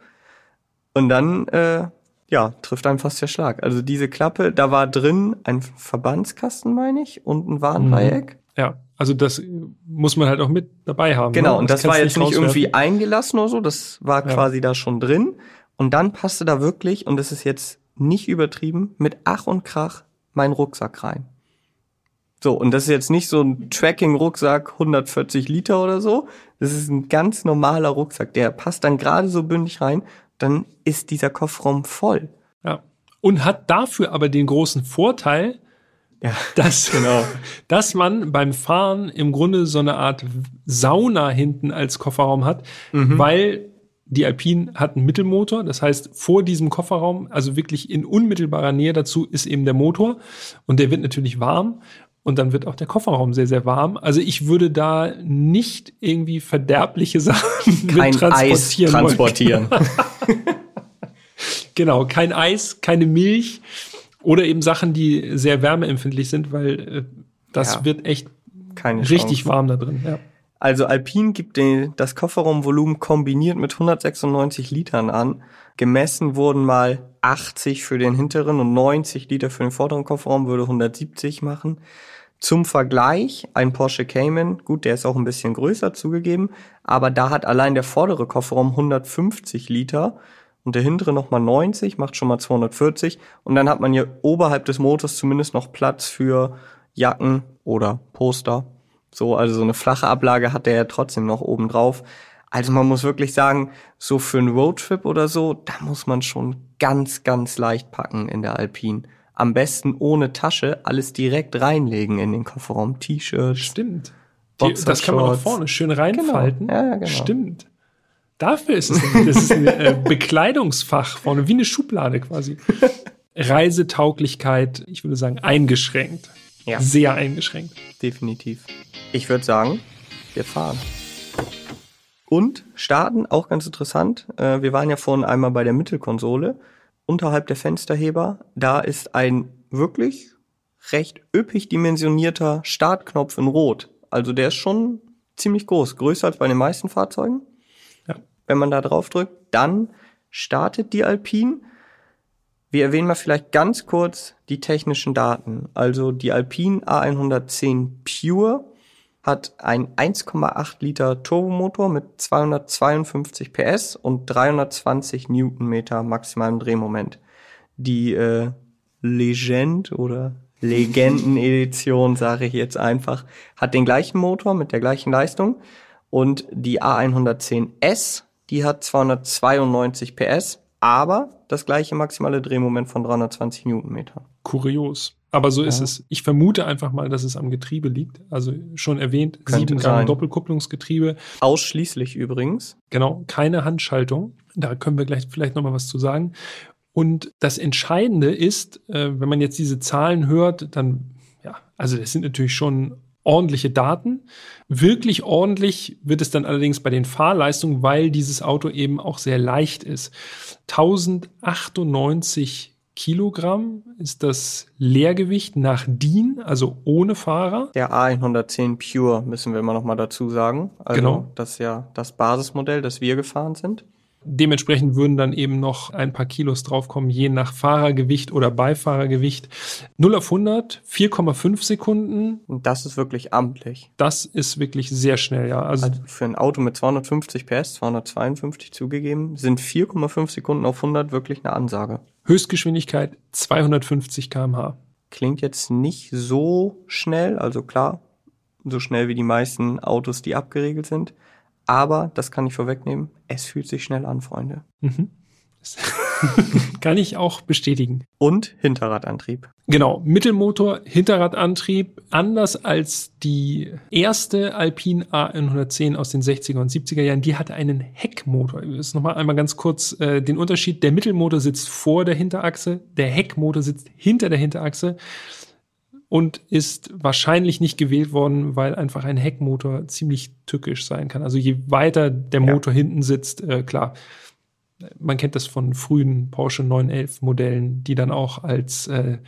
Und dann, äh, ja, trifft einem fast der Schlag. Also diese Klappe, da war drin ein Verbandskasten, meine ich, und ein Warndreieck. Mhm. Ja, also das muss man halt auch mit dabei haben. Genau, ne? und das, das war jetzt nicht irgendwie eingelassen oder so, das war ja. quasi da schon drin. Und dann passte da wirklich, und das ist jetzt nicht übertrieben, mit Ach und Krach mein Rucksack rein. So, und das ist jetzt nicht so ein Tracking-Rucksack 140 Liter oder so. Das ist ein ganz normaler Rucksack. Der passt dann gerade so bündig rein. Dann ist dieser Kofferraum voll. Ja. Und hat dafür aber den großen Vorteil, ja, dass, genau. dass man beim Fahren im Grunde so eine Art Sauna hinten als Kofferraum hat, mhm. weil die Alpine hat einen Mittelmotor, das heißt, vor diesem Kofferraum, also wirklich in unmittelbarer Nähe dazu, ist eben der Motor und der wird natürlich warm und dann wird auch der Kofferraum sehr, sehr warm. Also ich würde da nicht irgendwie verderbliche Sachen kein mit transportieren. Eis transportieren. genau, kein Eis, keine Milch oder eben Sachen, die sehr wärmeempfindlich sind, weil äh, das ja, wird echt richtig Chance. warm da drin. Ja. Also Alpine gibt den, das Kofferraumvolumen kombiniert mit 196 Litern an. Gemessen wurden mal 80 für den hinteren und 90 Liter für den vorderen Kofferraum, würde 170 machen. Zum Vergleich, ein Porsche Cayman, gut, der ist auch ein bisschen größer zugegeben, aber da hat allein der vordere Kofferraum 150 Liter und der hintere nochmal 90, macht schon mal 240 und dann hat man hier oberhalb des Motors zumindest noch Platz für Jacken oder Poster so, also so eine flache Ablage hat der ja trotzdem noch oben drauf. Also man muss wirklich sagen, so für einen Roadtrip oder so, da muss man schon ganz, ganz leicht packen in der Alpine. Am besten ohne Tasche alles direkt reinlegen in den Kofferraum. T-Shirts. Stimmt. Die, das kann man auch vorne schön reinfalten. Genau. Ja, genau. Stimmt. Dafür ist es ein, das ist ein äh, Bekleidungsfach vorne, wie eine Schublade quasi. Reisetauglichkeit, ich würde sagen, eingeschränkt. Ja. Sehr eingeschränkt. Definitiv. Ich würde sagen, wir fahren. Und starten, auch ganz interessant. Äh, wir waren ja vorhin einmal bei der Mittelkonsole. Unterhalb der Fensterheber, da ist ein wirklich recht üppig dimensionierter Startknopf in Rot. Also der ist schon ziemlich groß, größer als bei den meisten Fahrzeugen. Ja. Wenn man da drauf drückt, dann startet die Alpine wir erwähnen mal vielleicht ganz kurz die technischen Daten. Also die Alpine A110 Pure hat einen 1,8 Liter Turbomotor mit 252 PS und 320 Newtonmeter maximalem Drehmoment. Die äh, Legend oder Legenden-Edition, sage ich jetzt einfach, hat den gleichen Motor mit der gleichen Leistung und die A110S, die hat 292 PS aber das gleiche maximale Drehmoment von 320 Newtonmeter. Kurios. Aber so ja. ist es. Ich vermute einfach mal, dass es am Getriebe liegt. Also schon erwähnt, sieben Gang Doppelkupplungsgetriebe. Ausschließlich übrigens. Genau, keine Handschaltung. Da können wir gleich vielleicht nochmal was zu sagen. Und das Entscheidende ist, äh, wenn man jetzt diese Zahlen hört, dann, ja, also das sind natürlich schon ordentliche Daten. Wirklich ordentlich wird es dann allerdings bei den Fahrleistungen, weil dieses Auto eben auch sehr leicht ist. 1098 Kilogramm ist das Leergewicht nach DIN, also ohne Fahrer. Der A110 Pure müssen wir immer noch mal dazu sagen. Also genau. Das ist ja das Basismodell, das wir gefahren sind. Dementsprechend würden dann eben noch ein paar Kilos draufkommen, je nach Fahrergewicht oder Beifahrergewicht. 0 auf 100, 4,5 Sekunden. Und das ist wirklich amtlich. Das ist wirklich sehr schnell, ja. Also, also für ein Auto mit 250 PS, 252 zugegeben, sind 4,5 Sekunden auf 100 wirklich eine Ansage. Höchstgeschwindigkeit 250 kmh. Klingt jetzt nicht so schnell, also klar, so schnell wie die meisten Autos, die abgeregelt sind. Aber, das kann ich vorwegnehmen, es fühlt sich schnell an, Freunde. Mhm. kann ich auch bestätigen. Und Hinterradantrieb. Genau, Mittelmotor, Hinterradantrieb, anders als die erste Alpine A110 aus den 60er und 70er Jahren, die hatte einen Heckmotor. Das ist nochmal einmal ganz kurz äh, den Unterschied. Der Mittelmotor sitzt vor der Hinterachse, der Heckmotor sitzt hinter der Hinterachse und ist wahrscheinlich nicht gewählt worden, weil einfach ein Heckmotor ziemlich tückisch sein kann. Also je weiter der Motor ja. hinten sitzt, äh, klar, man kennt das von frühen Porsche 911 Modellen, die dann auch als äh,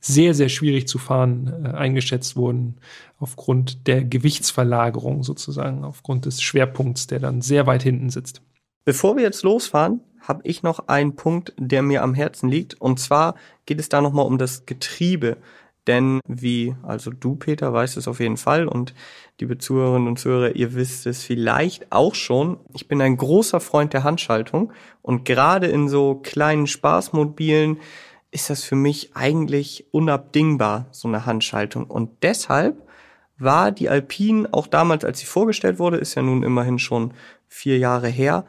sehr, sehr schwierig zu fahren äh, eingeschätzt wurden, aufgrund der Gewichtsverlagerung sozusagen, aufgrund des Schwerpunkts, der dann sehr weit hinten sitzt. Bevor wir jetzt losfahren, habe ich noch einen Punkt, der mir am Herzen liegt. Und zwar geht es da nochmal um das Getriebe. Denn wie, also du, Peter, weißt es auf jeden Fall und liebe Zuhörerinnen und Zuhörer, ihr wisst es vielleicht auch schon. Ich bin ein großer Freund der Handschaltung und gerade in so kleinen Spaßmobilen ist das für mich eigentlich unabdingbar, so eine Handschaltung. Und deshalb war die Alpine auch damals, als sie vorgestellt wurde, ist ja nun immerhin schon vier Jahre her.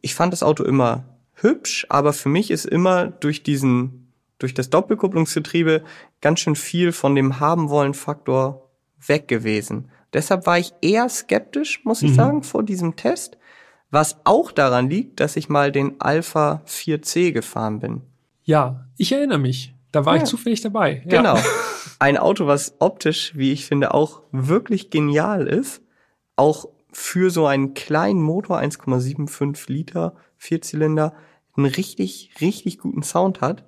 Ich fand das Auto immer hübsch, aber für mich ist immer durch diesen durch das Doppelkupplungsgetriebe ganz schön viel von dem haben wollen Faktor weg gewesen. Deshalb war ich eher skeptisch, muss ich mhm. sagen, vor diesem Test. Was auch daran liegt, dass ich mal den Alpha 4C gefahren bin. Ja, ich erinnere mich. Da war ja. ich zufällig dabei. Ja. Genau. Ein Auto, was optisch, wie ich finde, auch wirklich genial ist. Auch für so einen kleinen Motor, 1,75 Liter, Vierzylinder, einen richtig, richtig guten Sound hat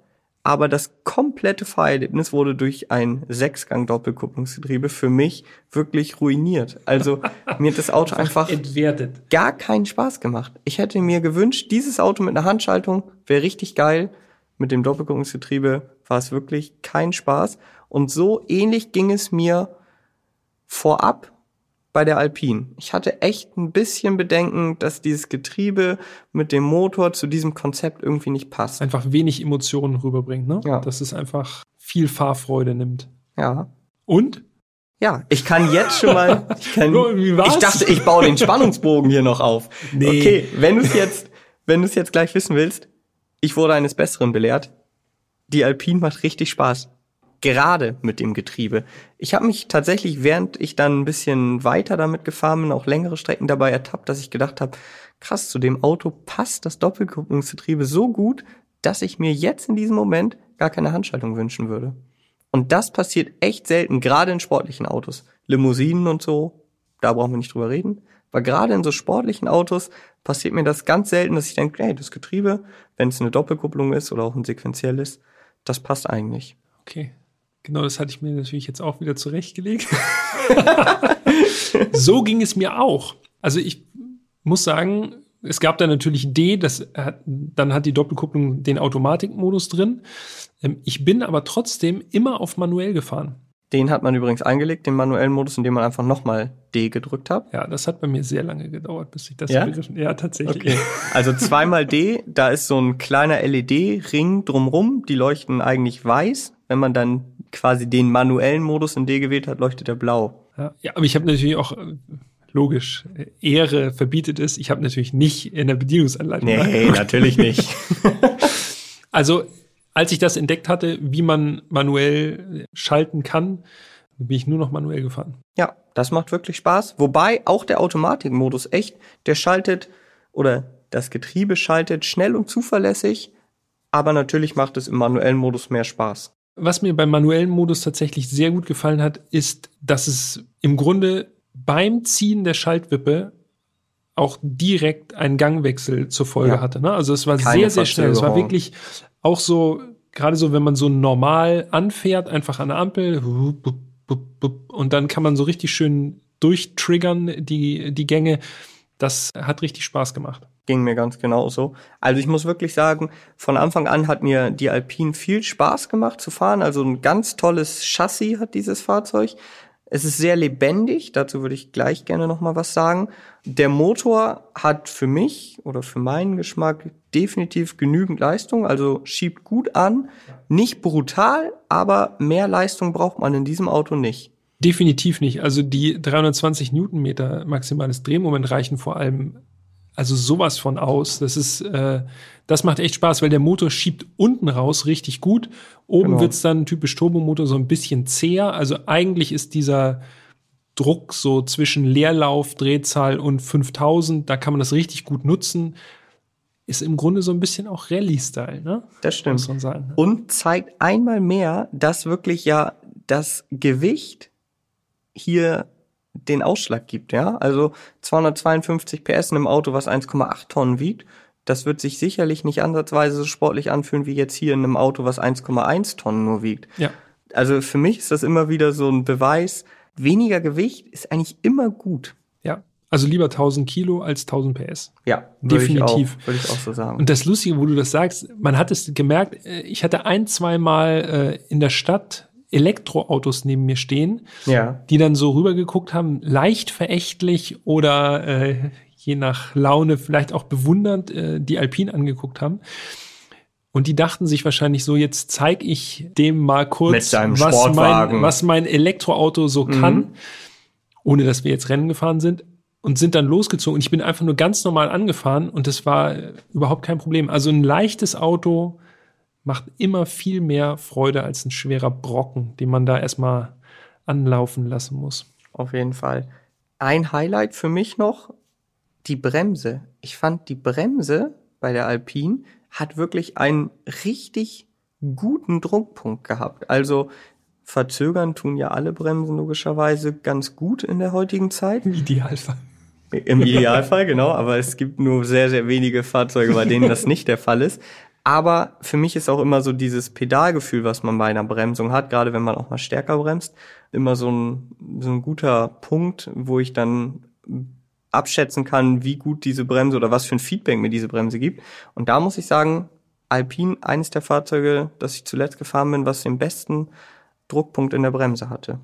aber das komplette Fahrerlebnis wurde durch ein Sechsgang-Doppelkupplungsgetriebe für mich wirklich ruiniert. Also mir hat das Auto einfach entwertet. gar keinen Spaß gemacht. Ich hätte mir gewünscht, dieses Auto mit einer Handschaltung wäre richtig geil. Mit dem Doppelkupplungsgetriebe war es wirklich kein Spaß. Und so ähnlich ging es mir vorab bei der Alpine. Ich hatte echt ein bisschen Bedenken, dass dieses Getriebe mit dem Motor zu diesem Konzept irgendwie nicht passt. Einfach wenig Emotionen rüberbringt, ne? Ja. Dass es einfach viel Fahrfreude nimmt. Ja. Und? Ja, ich kann jetzt schon mal. Ich, kann, ich dachte, ich baue den Spannungsbogen hier noch auf. Nee. Okay, wenn du es jetzt, wenn du es jetzt gleich wissen willst, ich wurde eines Besseren belehrt. Die Alpine macht richtig Spaß gerade mit dem Getriebe. Ich habe mich tatsächlich, während ich dann ein bisschen weiter damit gefahren bin, auch längere Strecken dabei ertappt, dass ich gedacht habe, krass, zu dem Auto passt das Doppelkupplungsgetriebe so gut, dass ich mir jetzt in diesem Moment gar keine Handschaltung wünschen würde. Und das passiert echt selten, gerade in sportlichen Autos. Limousinen und so, da brauchen wir nicht drüber reden. Aber gerade in so sportlichen Autos passiert mir das ganz selten, dass ich denke, hey, das Getriebe, wenn es eine Doppelkupplung ist oder auch ein sequenzielles, das passt eigentlich. Okay. Genau, das hatte ich mir natürlich jetzt auch wieder zurechtgelegt. so ging es mir auch. Also ich muss sagen, es gab da natürlich D, das hat, dann hat die Doppelkupplung den Automatikmodus drin. Ähm, ich bin aber trotzdem immer auf manuell gefahren. Den hat man übrigens eingelegt, den manuellen Modus, indem man einfach nochmal D gedrückt hat. Ja, das hat bei mir sehr lange gedauert, bis ich das ja? begriffen Ja, tatsächlich. Okay. Also zweimal D, da ist so ein kleiner LED-Ring drumrum, die leuchten eigentlich weiß. Wenn man dann quasi den manuellen Modus in D gewählt hat, leuchtet er blau. Ja, aber ich habe natürlich auch äh, logisch, Ehre verbietet es. Ich habe natürlich nicht in der Bedienungsanleitung. Nee, natürlich nicht. also, als ich das entdeckt hatte, wie man manuell schalten kann, bin ich nur noch manuell gefahren. Ja, das macht wirklich Spaß. Wobei auch der Automatikmodus echt, der schaltet oder das Getriebe schaltet schnell und zuverlässig, aber natürlich macht es im manuellen Modus mehr Spaß. Was mir beim manuellen Modus tatsächlich sehr gut gefallen hat, ist, dass es im Grunde beim Ziehen der Schaltwippe auch direkt einen Gangwechsel zur Folge ja. hatte. Ne? Also es war Keine sehr, sehr schnell. Es war wirklich auch so, gerade so, wenn man so normal anfährt, einfach an der Ampel und dann kann man so richtig schön durchtriggern, die, die Gänge. Das hat richtig Spaß gemacht. Ging mir ganz genauso. Also ich muss wirklich sagen, von Anfang an hat mir die Alpine viel Spaß gemacht zu fahren. Also ein ganz tolles Chassis hat dieses Fahrzeug. Es ist sehr lebendig, dazu würde ich gleich gerne noch mal was sagen. Der Motor hat für mich oder für meinen Geschmack definitiv genügend Leistung, also schiebt gut an, nicht brutal, aber mehr Leistung braucht man in diesem Auto nicht. Definitiv nicht. Also die 320 Newtonmeter maximales Drehmoment reichen vor allem also sowas von aus. Das ist, äh, das macht echt Spaß, weil der Motor schiebt unten raus richtig gut. Oben genau. wird's dann typisch Turbomotor so ein bisschen zäher. Also eigentlich ist dieser Druck so zwischen Leerlauf, Drehzahl und 5000, da kann man das richtig gut nutzen. Ist im Grunde so ein bisschen auch Rallye-Style, ne? Das stimmt. Muss man sagen. Ne? Und zeigt einmal mehr, dass wirklich ja das Gewicht hier den Ausschlag gibt, ja. Also 252 PS in einem Auto, was 1,8 Tonnen wiegt, das wird sich sicherlich nicht ansatzweise so sportlich anfühlen wie jetzt hier in einem Auto, was 1,1 Tonnen nur wiegt. Ja. Also für mich ist das immer wieder so ein Beweis, weniger Gewicht ist eigentlich immer gut. Ja. Also lieber 1000 Kilo als 1000 PS. Ja, definitiv. Würde ich, auch, ich auch so sagen. Und das Lustige, wo du das sagst, man hat es gemerkt, äh, ich hatte ein, zwei Mal äh, in der Stadt Elektroautos neben mir stehen, ja. die dann so rübergeguckt haben, leicht verächtlich oder äh, je nach Laune vielleicht auch bewundernd äh, die Alpine angeguckt haben. Und die dachten sich wahrscheinlich so, jetzt zeig ich dem mal kurz, was mein, was mein Elektroauto so mhm. kann, ohne dass wir jetzt Rennen gefahren sind und sind dann losgezogen. Und ich bin einfach nur ganz normal angefahren und das war überhaupt kein Problem. Also ein leichtes Auto macht immer viel mehr Freude als ein schwerer Brocken, den man da erstmal anlaufen lassen muss. Auf jeden Fall. Ein Highlight für mich noch, die Bremse. Ich fand die Bremse bei der Alpine hat wirklich einen richtig guten Druckpunkt gehabt. Also verzögern tun ja alle Bremsen logischerweise ganz gut in der heutigen Zeit. Im Idealfall. Im Idealfall, genau, aber es gibt nur sehr, sehr wenige Fahrzeuge, bei denen das nicht der Fall ist. Aber für mich ist auch immer so dieses Pedalgefühl, was man bei einer Bremsung hat, gerade wenn man auch mal stärker bremst, immer so ein, so ein guter Punkt, wo ich dann abschätzen kann, wie gut diese Bremse oder was für ein Feedback mir diese Bremse gibt. Und da muss ich sagen, Alpine, eines der Fahrzeuge, das ich zuletzt gefahren bin, was den besten Druckpunkt in der Bremse hatte.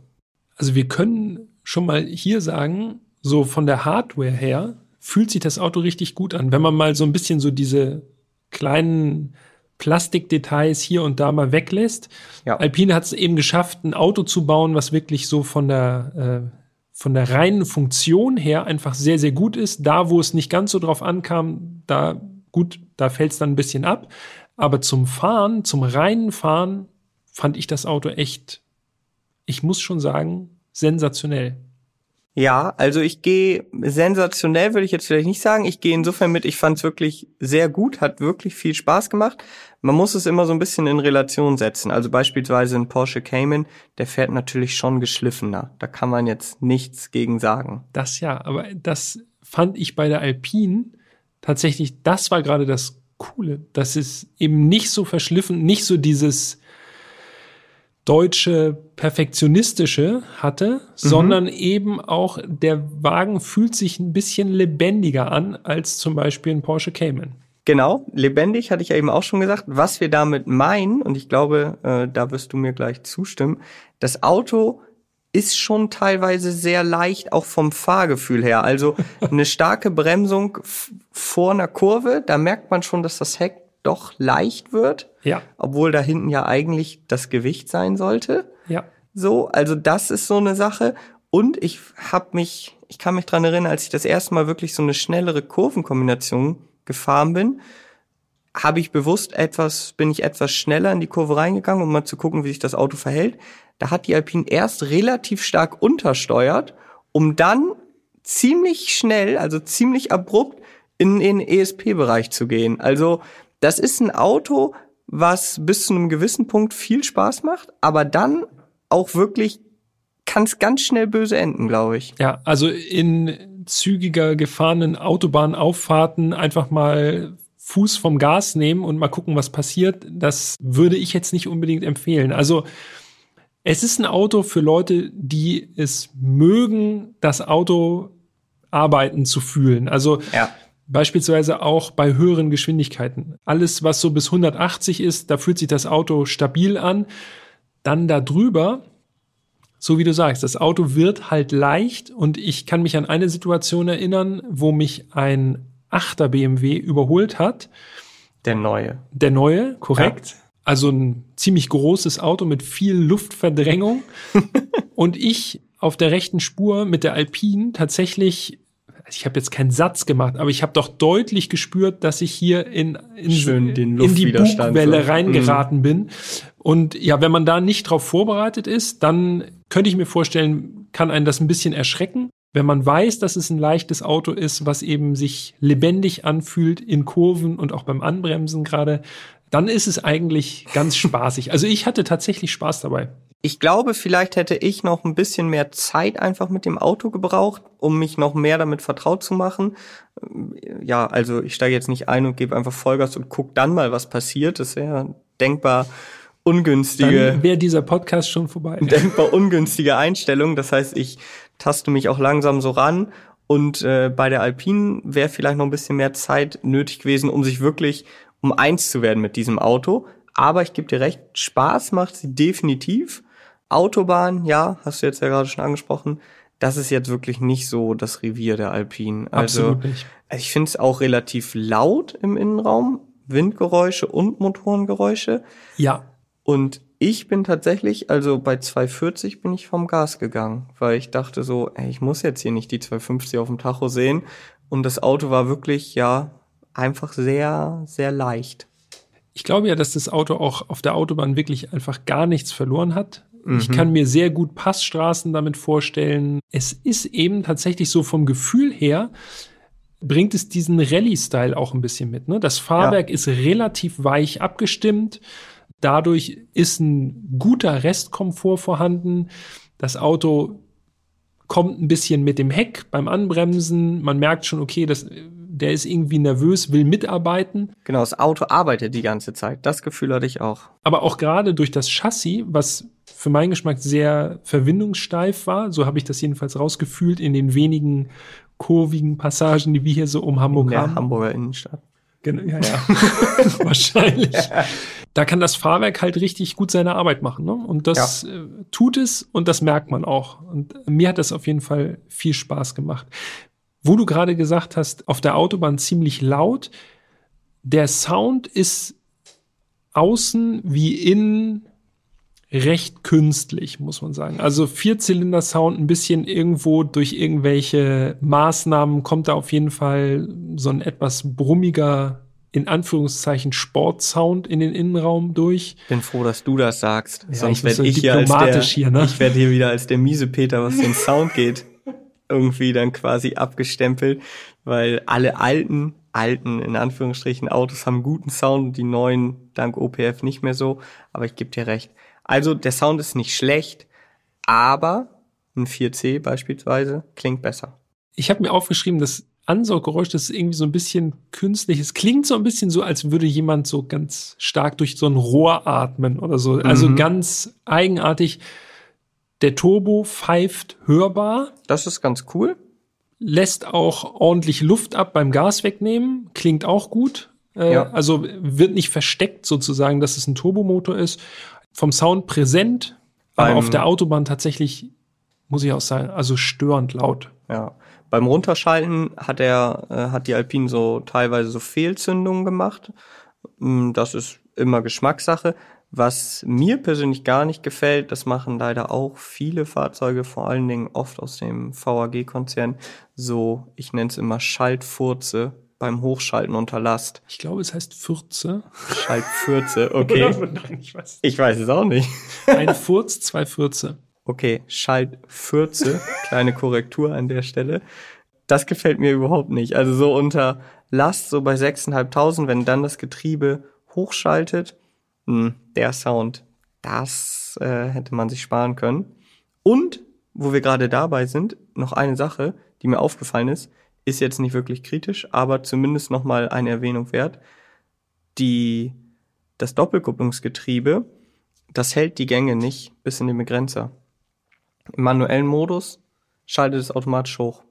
Also wir können schon mal hier sagen, so von der Hardware her fühlt sich das Auto richtig gut an. Wenn man mal so ein bisschen so diese kleinen Plastikdetails hier und da mal weglässt. Ja. Alpine hat es eben geschafft, ein Auto zu bauen, was wirklich so von der äh, von der reinen Funktion her einfach sehr, sehr gut ist. Da, wo es nicht ganz so drauf ankam, da gut, da fällt es dann ein bisschen ab. Aber zum Fahren, zum reinen Fahren, fand ich das Auto echt, ich muss schon sagen, sensationell. Ja, also ich gehe sensationell, würde ich jetzt vielleicht nicht sagen. Ich gehe insofern mit, ich fand es wirklich sehr gut, hat wirklich viel Spaß gemacht. Man muss es immer so ein bisschen in Relation setzen. Also beispielsweise ein Porsche Cayman, der fährt natürlich schon geschliffener. Da kann man jetzt nichts gegen sagen. Das ja, aber das fand ich bei der Alpine tatsächlich, das war gerade das Coole. Das ist eben nicht so verschliffen, nicht so dieses deutsche perfektionistische hatte, mhm. sondern eben auch der Wagen fühlt sich ein bisschen lebendiger an als zum Beispiel ein Porsche Cayman. Genau, lebendig hatte ich ja eben auch schon gesagt. Was wir damit meinen, und ich glaube, äh, da wirst du mir gleich zustimmen, das Auto ist schon teilweise sehr leicht, auch vom Fahrgefühl her. Also eine starke Bremsung vor einer Kurve, da merkt man schon, dass das Heck doch leicht wird. Ja. Obwohl da hinten ja eigentlich das Gewicht sein sollte. So, also das ist so eine Sache. Und ich habe mich, ich kann mich dran erinnern, als ich das erste Mal wirklich so eine schnellere Kurvenkombination gefahren bin, habe ich bewusst etwas, bin ich etwas schneller in die Kurve reingegangen, um mal zu gucken, wie sich das Auto verhält. Da hat die Alpine erst relativ stark untersteuert, um dann ziemlich schnell, also ziemlich abrupt in den ESP-Bereich zu gehen. Also das ist ein Auto, was bis zu einem gewissen Punkt viel Spaß macht, aber dann auch wirklich kann es ganz schnell böse enden, glaube ich. Ja, also in zügiger gefahrenen Autobahnauffahrten einfach mal Fuß vom Gas nehmen und mal gucken, was passiert, das würde ich jetzt nicht unbedingt empfehlen. Also es ist ein Auto für Leute, die es mögen, das Auto arbeiten zu fühlen. Also ja Beispielsweise auch bei höheren Geschwindigkeiten. Alles, was so bis 180 ist, da fühlt sich das Auto stabil an. Dann da drüber, so wie du sagst, das Auto wird halt leicht und ich kann mich an eine Situation erinnern, wo mich ein 8er BMW überholt hat. Der neue. Der neue, korrekt. Ja. Also ein ziemlich großes Auto mit viel Luftverdrängung. und ich auf der rechten Spur mit der Alpine tatsächlich ich habe jetzt keinen Satz gemacht, aber ich habe doch deutlich gespürt, dass ich hier in, in, Schön den in die Bugwelle so. reingeraten mhm. bin. Und ja, wenn man da nicht drauf vorbereitet ist, dann könnte ich mir vorstellen, kann einen das ein bisschen erschrecken. Wenn man weiß, dass es ein leichtes Auto ist, was eben sich lebendig anfühlt in Kurven und auch beim Anbremsen gerade, dann ist es eigentlich ganz spaßig. Also ich hatte tatsächlich Spaß dabei. Ich glaube, vielleicht hätte ich noch ein bisschen mehr Zeit einfach mit dem Auto gebraucht, um mich noch mehr damit vertraut zu machen. Ja, also ich steige jetzt nicht ein und gebe einfach Vollgas und guck dann mal, was passiert. Das wäre denkbar ungünstige. Dann wäre dieser Podcast schon vorbei. Denkbar ungünstige Einstellung. Das heißt, ich taste mich auch langsam so ran. Und äh, bei der Alpine wäre vielleicht noch ein bisschen mehr Zeit nötig gewesen, um sich wirklich um eins zu werden mit diesem Auto. Aber ich gebe dir recht, Spaß macht sie definitiv. Autobahn, ja, hast du jetzt ja gerade schon angesprochen. Das ist jetzt wirklich nicht so das Revier der Alpine. Also, Absolut nicht. ich finde es auch relativ laut im Innenraum. Windgeräusche und Motorengeräusche. Ja. Und ich bin tatsächlich, also bei 240 bin ich vom Gas gegangen, weil ich dachte so, ey, ich muss jetzt hier nicht die 250 auf dem Tacho sehen. Und das Auto war wirklich, ja, einfach sehr, sehr leicht. Ich glaube ja, dass das Auto auch auf der Autobahn wirklich einfach gar nichts verloren hat. Mhm. Ich kann mir sehr gut Passstraßen damit vorstellen. Es ist eben tatsächlich so vom Gefühl her, bringt es diesen Rallye-Style auch ein bisschen mit. Ne? Das Fahrwerk ja. ist relativ weich abgestimmt. Dadurch ist ein guter Restkomfort vorhanden. Das Auto kommt ein bisschen mit dem Heck beim Anbremsen. Man merkt schon, okay, das, der ist irgendwie nervös, will mitarbeiten. Genau, das Auto arbeitet die ganze Zeit. Das Gefühl hatte ich auch. Aber auch gerade durch das Chassis, was für meinen Geschmack sehr verwindungssteif war, so habe ich das jedenfalls rausgefühlt in den wenigen kurvigen Passagen, die wir hier so um Hamburg in der haben. Hamburger Innenstadt. Genau, ja, ja. Wahrscheinlich. Da kann das Fahrwerk halt richtig gut seine Arbeit machen. Ne? Und das ja. äh, tut es und das merkt man auch. Und mir hat das auf jeden Fall viel Spaß gemacht. Wo du gerade gesagt hast, auf der Autobahn ziemlich laut. Der Sound ist außen wie innen recht künstlich, muss man sagen. Also Vierzylinder-Sound ein bisschen irgendwo durch irgendwelche Maßnahmen kommt da auf jeden Fall so ein etwas brummiger, in Anführungszeichen Sportsound in den Innenraum durch. Bin froh, dass du das sagst. Ja, Sonst werde ich hier als der, hier, ne? ich werde hier wieder als der miese Peter, was den Sound geht, irgendwie dann quasi abgestempelt, weil alle alten alten, in Anführungsstrichen, Autos haben guten Sound, die neuen dank OPF nicht mehr so. Aber ich gebe dir recht. Also der Sound ist nicht schlecht, aber ein 4C beispielsweise klingt besser. Ich habe mir aufgeschrieben, das Ansauggeräusch, das ist irgendwie so ein bisschen künstlich. Es klingt so ein bisschen so, als würde jemand so ganz stark durch so ein Rohr atmen oder so. Also mhm. ganz eigenartig. Der Turbo pfeift hörbar. Das ist ganz cool. Lässt auch ordentlich Luft ab beim Gas wegnehmen. Klingt auch gut. Äh, ja. Also wird nicht versteckt sozusagen, dass es ein Turbomotor ist vom Sound präsent, aber auf der Autobahn tatsächlich, muss ich auch sagen, also störend laut. Ja. Beim Runterschalten hat er, äh, hat die Alpine so teilweise so Fehlzündungen gemacht. Mm, das ist immer Geschmackssache. Was mir persönlich gar nicht gefällt, das machen leider auch viele Fahrzeuge, vor allen Dingen oft aus dem VAG-Konzern, so, ich nenne es immer Schaltfurze beim Hochschalten unter Last. Ich glaube, es heißt Fürze. Schaltfürze, okay. Nein, ich, weiß. ich weiß es auch nicht. Ein Furz, zwei Fürze. Okay, Schaltfürze, kleine Korrektur an der Stelle. Das gefällt mir überhaupt nicht. Also so unter Last, so bei 6.500, wenn dann das Getriebe hochschaltet, mh, hm, der Sound, das äh, hätte man sich sparen können. Und, wo wir gerade dabei sind, noch eine Sache, die mir aufgefallen ist ist jetzt nicht wirklich kritisch, aber zumindest nochmal eine Erwähnung wert. Die, das Doppelkupplungsgetriebe, das hält die Gänge nicht bis in den Begrenzer. Im manuellen Modus schaltet es automatisch hoch.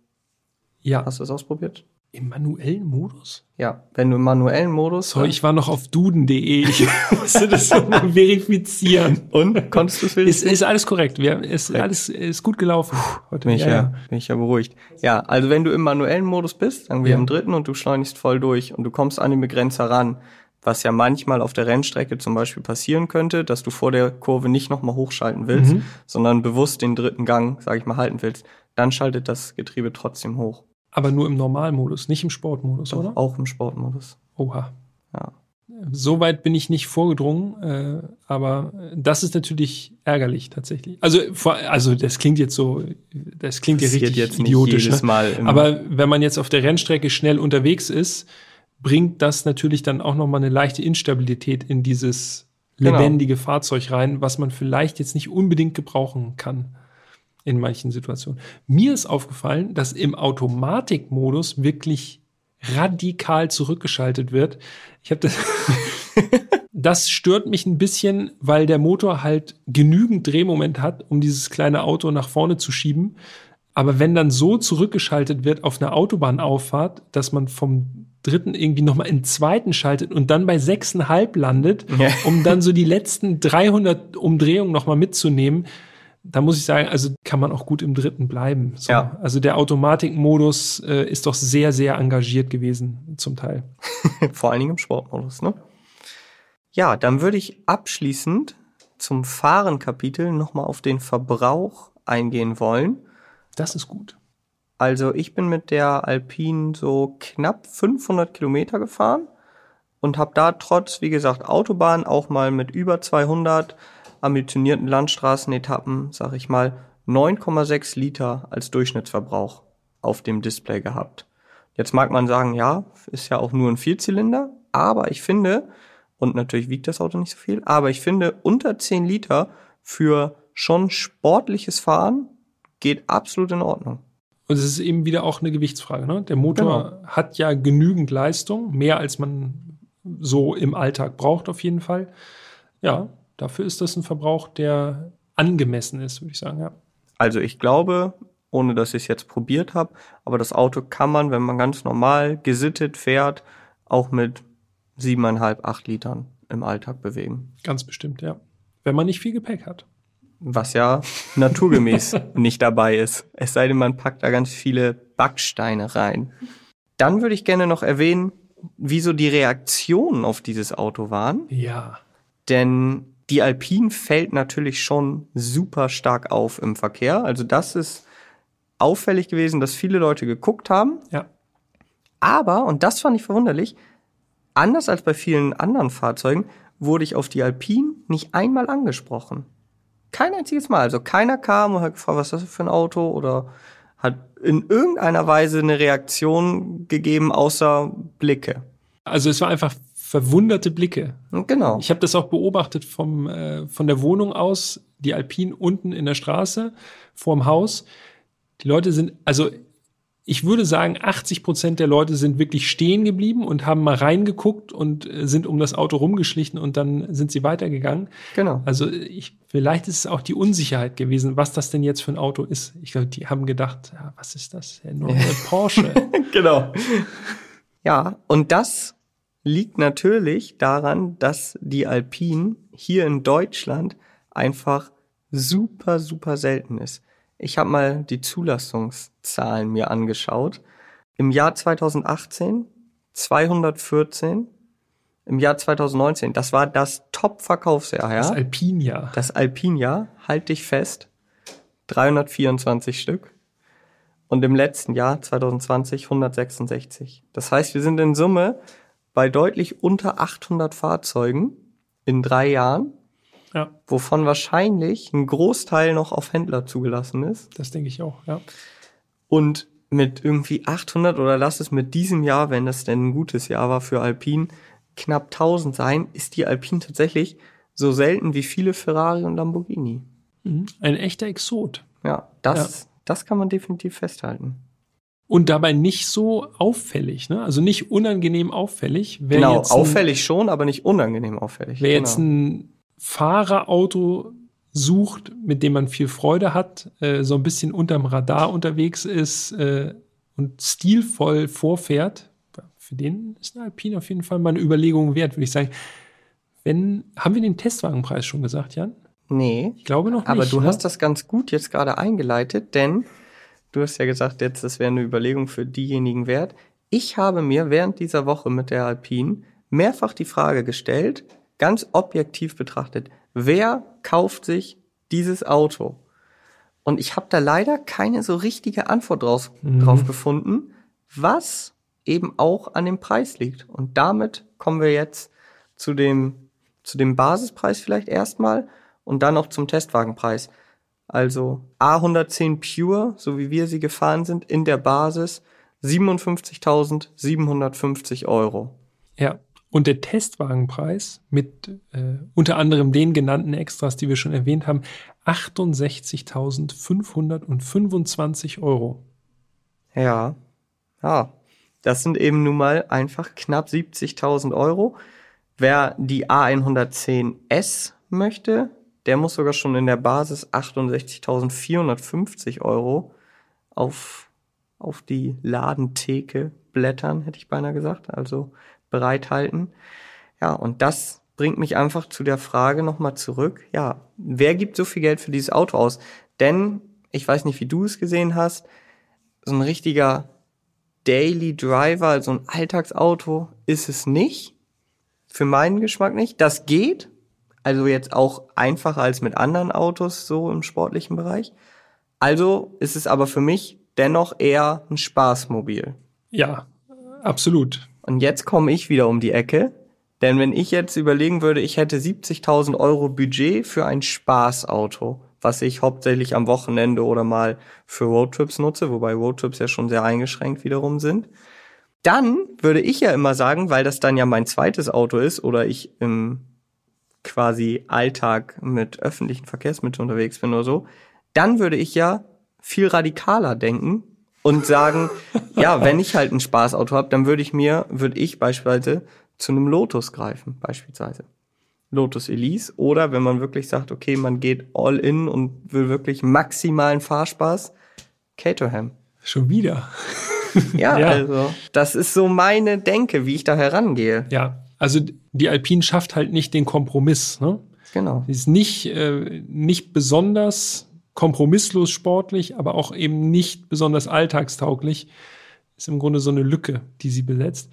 Ja. Hast du es ausprobiert? Im manuellen Modus? Ja, wenn du im manuellen Modus. Sorry, ich war noch auf duden.de. Ich musste das nochmal verifizieren. Und konntest du es Ist, ist alles korrekt. Wir, ist alles ist gut gelaufen. Heute bin ich ja, ja, bin ich ja beruhigt. Ja, also wenn du im manuellen Modus bist, sagen wir Ja. im dritten und du schleunigst voll durch und du kommst an den Begrenzer ran, was ja manchmal auf der Rennstrecke zum Beispiel passieren könnte, dass du vor der Kurve nicht nochmal hochschalten willst, Mhm. sondern bewusst den dritten Gang, sag ich mal, halten willst, dann schaltet das Getriebe trotzdem hoch. Aber nur im Normalmodus, nicht im Sportmodus, Doch oder? auch im Sportmodus. Oha. Ja. So weit bin ich nicht vorgedrungen, äh, aber das ist natürlich ärgerlich tatsächlich. Also, vor, also das klingt jetzt so, das klingt ja Passiert richtig jetzt nicht idiotisch. jedes ne? Mal im- aber wenn man jetzt auf der Rennstrecke schnell unterwegs ist, bringt das natürlich dann auch noch mal eine leichte Instabilität in dieses Genau. lebendige Fahrzeug rein, was man vielleicht jetzt nicht unbedingt gebrauchen kann in manchen Situationen. Mir ist aufgefallen, dass im Automatikmodus wirklich radikal zurückgeschaltet wird. Ich habe das Das stört mich ein bisschen, weil der Motor halt genügend Drehmoment hat, um dieses kleine Auto nach vorne zu schieben. Aber wenn dann so zurückgeschaltet wird auf einer Autobahnauffahrt, dass man vom dritten irgendwie nochmal in den zweiten schaltet und dann bei sechseinhalb landet, Ja. um dann so die letzten 300 Umdrehungen nochmal mitzunehmen, da muss ich sagen, also kann man auch gut im dritten bleiben. So. Ja. Also der Automatikmodus äh, ist doch sehr, sehr engagiert gewesen zum Teil. Vor allen Dingen im Sportmodus, ne? Ja, dann würde ich abschließend zum Fahrenkapitel nochmal auf den Verbrauch eingehen wollen. Das ist gut. Also ich bin mit der Alpine so knapp 500 Kilometer gefahren und habe da trotz, wie gesagt, Autobahn auch mal mit über 200 ambitionierten Landstraßenetappen, sag ich mal, 9,6 Liter als Durchschnittsverbrauch auf dem Display gehabt. Jetzt mag man sagen, ja, ist ja auch nur ein Vierzylinder, aber ich finde, und natürlich wiegt das Auto nicht so viel, aber ich finde, unter 10 Liter für schon sportliches Fahren geht absolut in Ordnung. Und es ist eben wieder auch eine Gewichtsfrage. Ne? Der Motor hat ja genügend Leistung, mehr als man so im Alltag braucht auf jeden Fall. Ja, dafür ist das ein Verbrauch, der angemessen ist, würde ich sagen. Ja. Also ich glaube, ohne dass ich es jetzt probiert habe, aber das Auto kann man, wenn man ganz normal gesittet fährt, auch mit siebeneinhalb, acht Litern im Alltag bewegen. Ganz bestimmt, ja. Wenn man nicht viel Gepäck hat. Was ja naturgemäß nicht dabei ist. Es sei denn, man packt da ganz viele Backsteine rein. Dann würde ich gerne noch erwähnen, wieso die Reaktionen auf dieses Auto waren. Ja. Denn die Alpine fällt natürlich schon super stark auf im Verkehr. Also das ist auffällig gewesen, dass viele Leute geguckt haben. Ja. Aber, und das fand ich verwunderlich, anders als bei vielen anderen Fahrzeugen, wurde ich auf die Alpine nicht einmal angesprochen. Kein einziges Mal. Also keiner kam und hat gefragt, was ist das für ein Auto oder hat in irgendeiner Weise eine Reaktion gegeben, außer Blicke. Also es war einfach verwunderte Blicke. Genau. Ich habe das auch beobachtet vom, äh, von der Wohnung aus, die Alpine unten in der Straße vorm Haus. Die Leute sind, also ich würde sagen, 80 Prozent der Leute sind wirklich stehen geblieben und haben mal reingeguckt und äh, sind um das Auto rumgeschlichen und dann sind sie weitergegangen. Genau. Also ich, vielleicht ist es auch die Unsicherheit gewesen, was das denn jetzt für ein Auto ist. Ich glaube, die haben gedacht, ja, was ist das? Der neue Porsche. genau. Ja, und das liegt natürlich daran, dass die Alpine hier in Deutschland einfach super, super selten ist. Ich habe mal die Zulassungszahlen mir angeschaut. Im Jahr 2018 214, im Jahr 2019, das war das Top-Verkaufsjahr, Das ja? Alpine-Jahr. Das Alpine-Jahr, halt dich fest, 324 Stück. Und im letzten Jahr, 2020, 166. Das heißt, wir sind in Summe bei deutlich unter 800 Fahrzeugen in drei Jahren, Ja, wovon wahrscheinlich ein Großteil noch auf Händler zugelassen ist. das denke ich auch, ja. Und mit irgendwie 800 oder lass es mit diesem Jahr, wenn das denn ein gutes Jahr war für Alpine, knapp 1000 sein, ist die Alpine tatsächlich so selten wie viele Ferrari und Lamborghini. Mhm. Ein echter Exot. Ja, das, das kann man definitiv festhalten. Und dabei nicht so auffällig, ne? Also nicht unangenehm auffällig. Wer genau, jetzt ein, auffällig schon, aber nicht unangenehm auffällig. Wer genau. jetzt ein Fahrerauto sucht, mit dem man viel Freude hat, äh, so ein bisschen unterm Radar unterwegs ist äh, und stilvoll vorfährt, für den ist eine Alpine auf jeden Fall mal eine Überlegung wert, würde ich sagen. Wenn, haben wir den Testwagenpreis schon gesagt, Jan? Nee. Ich glaube noch nicht. Aber du ne? hast das ganz gut jetzt gerade eingeleitet, denn du hast ja gesagt, jetzt das wäre eine Überlegung für diejenigen wert. Ich habe mir während dieser Woche mit der Alpine mehrfach die Frage gestellt, ganz objektiv betrachtet, wer kauft sich dieses Auto? Und ich habe da leider keine so richtige Antwort draus, Mhm. drauf gefunden, was eben auch an dem Preis liegt. Und damit kommen wir jetzt zu dem, zu dem Basispreis vielleicht erstmal und dann noch zum Testwagenpreis. Also A110 Pure, so wie wir sie gefahren sind, in der Basis 57.750 Euro. Ja. Und der Testwagenpreis mit äh, unter anderem den genannten Extras, die wir schon erwähnt haben, 68.525 Euro. Ja, ja. Das sind eben nun mal einfach knapp 70.000 Euro. Wer die A110S möchte, der muss sogar schon in der Basis 68.450 Euro auf, auf die Ladentheke blättern, hätte ich beinahe gesagt, also bereithalten. Ja, und das bringt mich einfach zu der Frage nochmal zurück. Ja, wer gibt so viel Geld für dieses Auto aus? Denn, ich weiß nicht, wie du es gesehen hast, so ein richtiger Daily Driver, also ein Alltagsauto, ist es nicht. Für meinen Geschmack nicht. Das geht. Also jetzt auch einfacher als mit anderen Autos so im sportlichen Bereich. Also ist es aber für mich dennoch eher ein Spaßmobil. Ja, absolut. Und jetzt komme ich wieder um die Ecke. Denn wenn ich jetzt überlegen würde, ich hätte 70.000 Euro Budget für ein Spaßauto, was ich hauptsächlich am Wochenende oder mal für Roadtrips nutze, wobei Roadtrips ja schon sehr eingeschränkt wiederum sind, dann würde ich ja immer sagen, weil das dann ja mein zweites Auto ist oder ich im quasi Alltag mit öffentlichen Verkehrsmitteln unterwegs bin oder so, dann würde ich ja viel radikaler denken und sagen, ja, wenn ich halt ein Spaßauto habe, dann würde ich mir, würde ich beispielsweise zu einem Lotus greifen, beispielsweise. Lotus Elise oder wenn man wirklich sagt, okay, man geht all in und will wirklich maximalen Fahrspaß, Caterham. Schon wieder. Ja, Ja. also das ist so meine Denke, wie ich da herangehe. Ja, also die Alpine schafft halt nicht den Kompromiss. Ne? Genau. Sie ist nicht, äh, nicht besonders kompromisslos sportlich, aber auch eben nicht besonders alltagstauglich. Ist im Grunde so eine Lücke, die sie besetzt.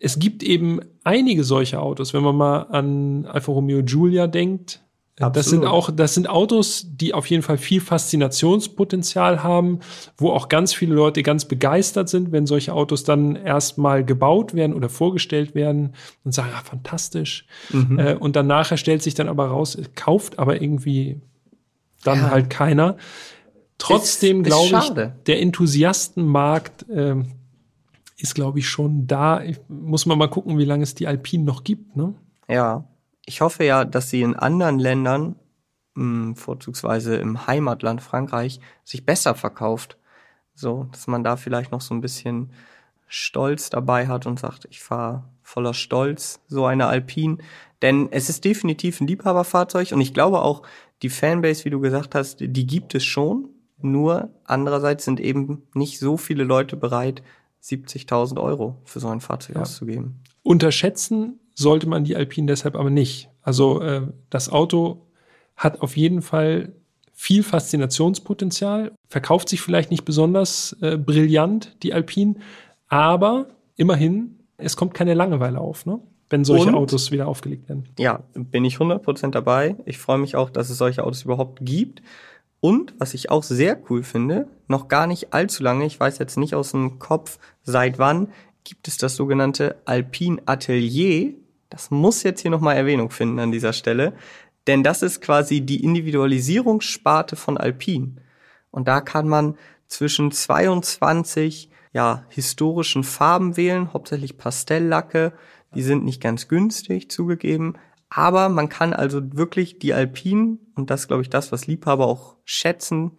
Es gibt eben einige solche Autos, wenn man mal an Alfa Romeo Giulia denkt. Äh, Das sind Absolut. auch, das sind Autos, die auf jeden Fall viel Faszinationspotenzial haben, wo auch ganz viele Leute ganz begeistert sind, wenn solche Autos dann erstmal gebaut werden oder vorgestellt werden und sagen, ah, fantastisch. Mhm. Äh, und dann nachher stellt sich dann aber raus, es kauft aber irgendwie dann Ja. halt keiner. Trotzdem glaube ich, der Enthusiastenmarkt ähm, ist, glaube ich, schon da. Ich, muss man mal gucken, wie lange es die Alpine noch gibt. Ne? Ja. Ich hoffe ja, dass sie in anderen Ländern, mh, vorzugsweise im Heimatland Frankreich, sich besser verkauft. So, dass man da vielleicht noch so ein bisschen Stolz dabei hat und sagt, ich fahre voller Stolz so eine Alpine. Denn es ist definitiv ein Liebhaberfahrzeug und ich glaube auch, die Fanbase, wie du gesagt hast, die gibt es schon. Nur andererseits sind eben nicht so viele Leute bereit, 70.000 Euro für so ein Fahrzeug Ja. auszugeben. Unterschätzen sollte man die Alpine deshalb aber nicht. Also äh, das Auto hat auf jeden Fall viel Faszinationspotenzial, verkauft sich vielleicht nicht besonders äh, brillant, die Alpine, aber immerhin, es kommt keine Langeweile auf, ne? wenn solche Und? Autos wieder aufgelegt werden. Ja, bin ich 100% dabei. Ich freue mich auch, dass es solche Autos überhaupt gibt. Und was ich auch sehr cool finde, noch gar nicht allzu lange, ich weiß jetzt nicht aus dem Kopf, seit wann, gibt es das sogenannte Alpine Atelier. Das muss jetzt hier nochmal Erwähnung finden an dieser Stelle. Denn das ist quasi die Individualisierungssparte von Alpine. Und da kann man zwischen 22 ja, historischen Farben wählen, hauptsächlich Pastelllacke. Die sind nicht ganz günstig zugegeben, aber man kann also wirklich die Alpinen, und das glaube ich das, was Liebhaber auch schätzen,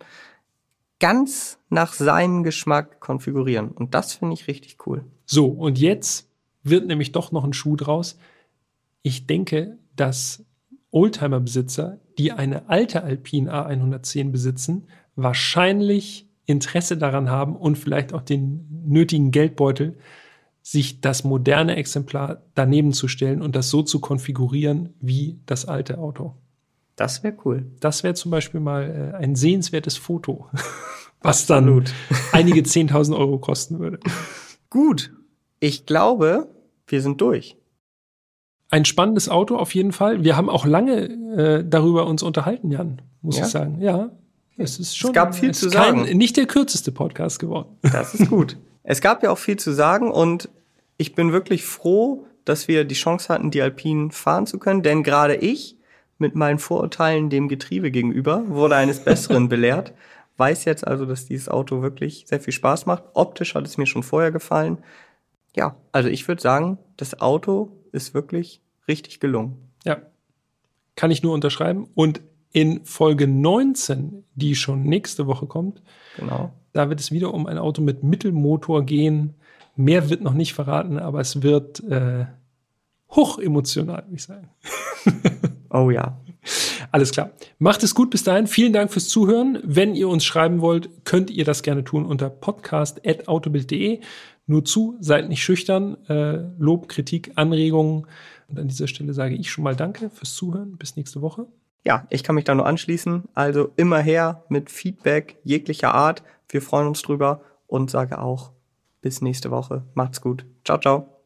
ganz nach seinem Geschmack konfigurieren. Und das finde ich richtig cool. So, und jetzt wird nämlich doch noch ein Schuh draus. Ich denke, dass Oldtimer-Besitzer, die eine alte Alpine A110 besitzen, wahrscheinlich Interesse daran haben und vielleicht auch den nötigen Geldbeutel, sich das moderne Exemplar daneben zu stellen und das so zu konfigurieren wie das alte Auto. Das wäre cool. Das wäre zum Beispiel mal äh, ein sehenswertes Foto, was dann einige 10.000 Euro kosten würde. Gut. Ich glaube, wir sind durch. Ein spannendes Auto auf jeden Fall. Wir haben auch lange äh, darüber uns unterhalten, Jan, muss ja? ich sagen. Ja, es ist schon. Es gab viel es zu kein, sagen. Nicht der kürzeste Podcast geworden. Das ist gut. es gab ja auch viel zu sagen und ich bin wirklich froh, dass wir die Chance hatten, die Alpinen fahren zu können, denn gerade ich mit meinen Vorurteilen dem Getriebe gegenüber wurde eines Besseren belehrt. Weiß jetzt also, dass dieses Auto wirklich sehr viel Spaß macht. Optisch hat es mir schon vorher gefallen. Ja, also ich würde sagen, das Auto ist wirklich richtig gelungen. Ja, kann ich nur unterschreiben. Und in Folge 19, die schon nächste Woche kommt, genau. da wird es wieder um ein Auto mit Mittelmotor gehen. Mehr wird noch nicht verraten, aber es wird äh, hochemotional, würde ich sagen. oh ja. Alles klar. Macht es gut bis dahin. Vielen Dank fürs Zuhören. Wenn ihr uns schreiben wollt, könnt ihr das gerne tun unter podcast.autobild.de. Nur zu, seid nicht schüchtern. Äh, Lob, Kritik, Anregungen. Und an dieser Stelle sage ich schon mal Danke fürs Zuhören. Bis nächste Woche. Ja, ich kann mich da nur anschließen. Also immer her mit Feedback jeglicher Art. Wir freuen uns drüber und sage auch bis nächste Woche. Macht's gut. Ciao, ciao.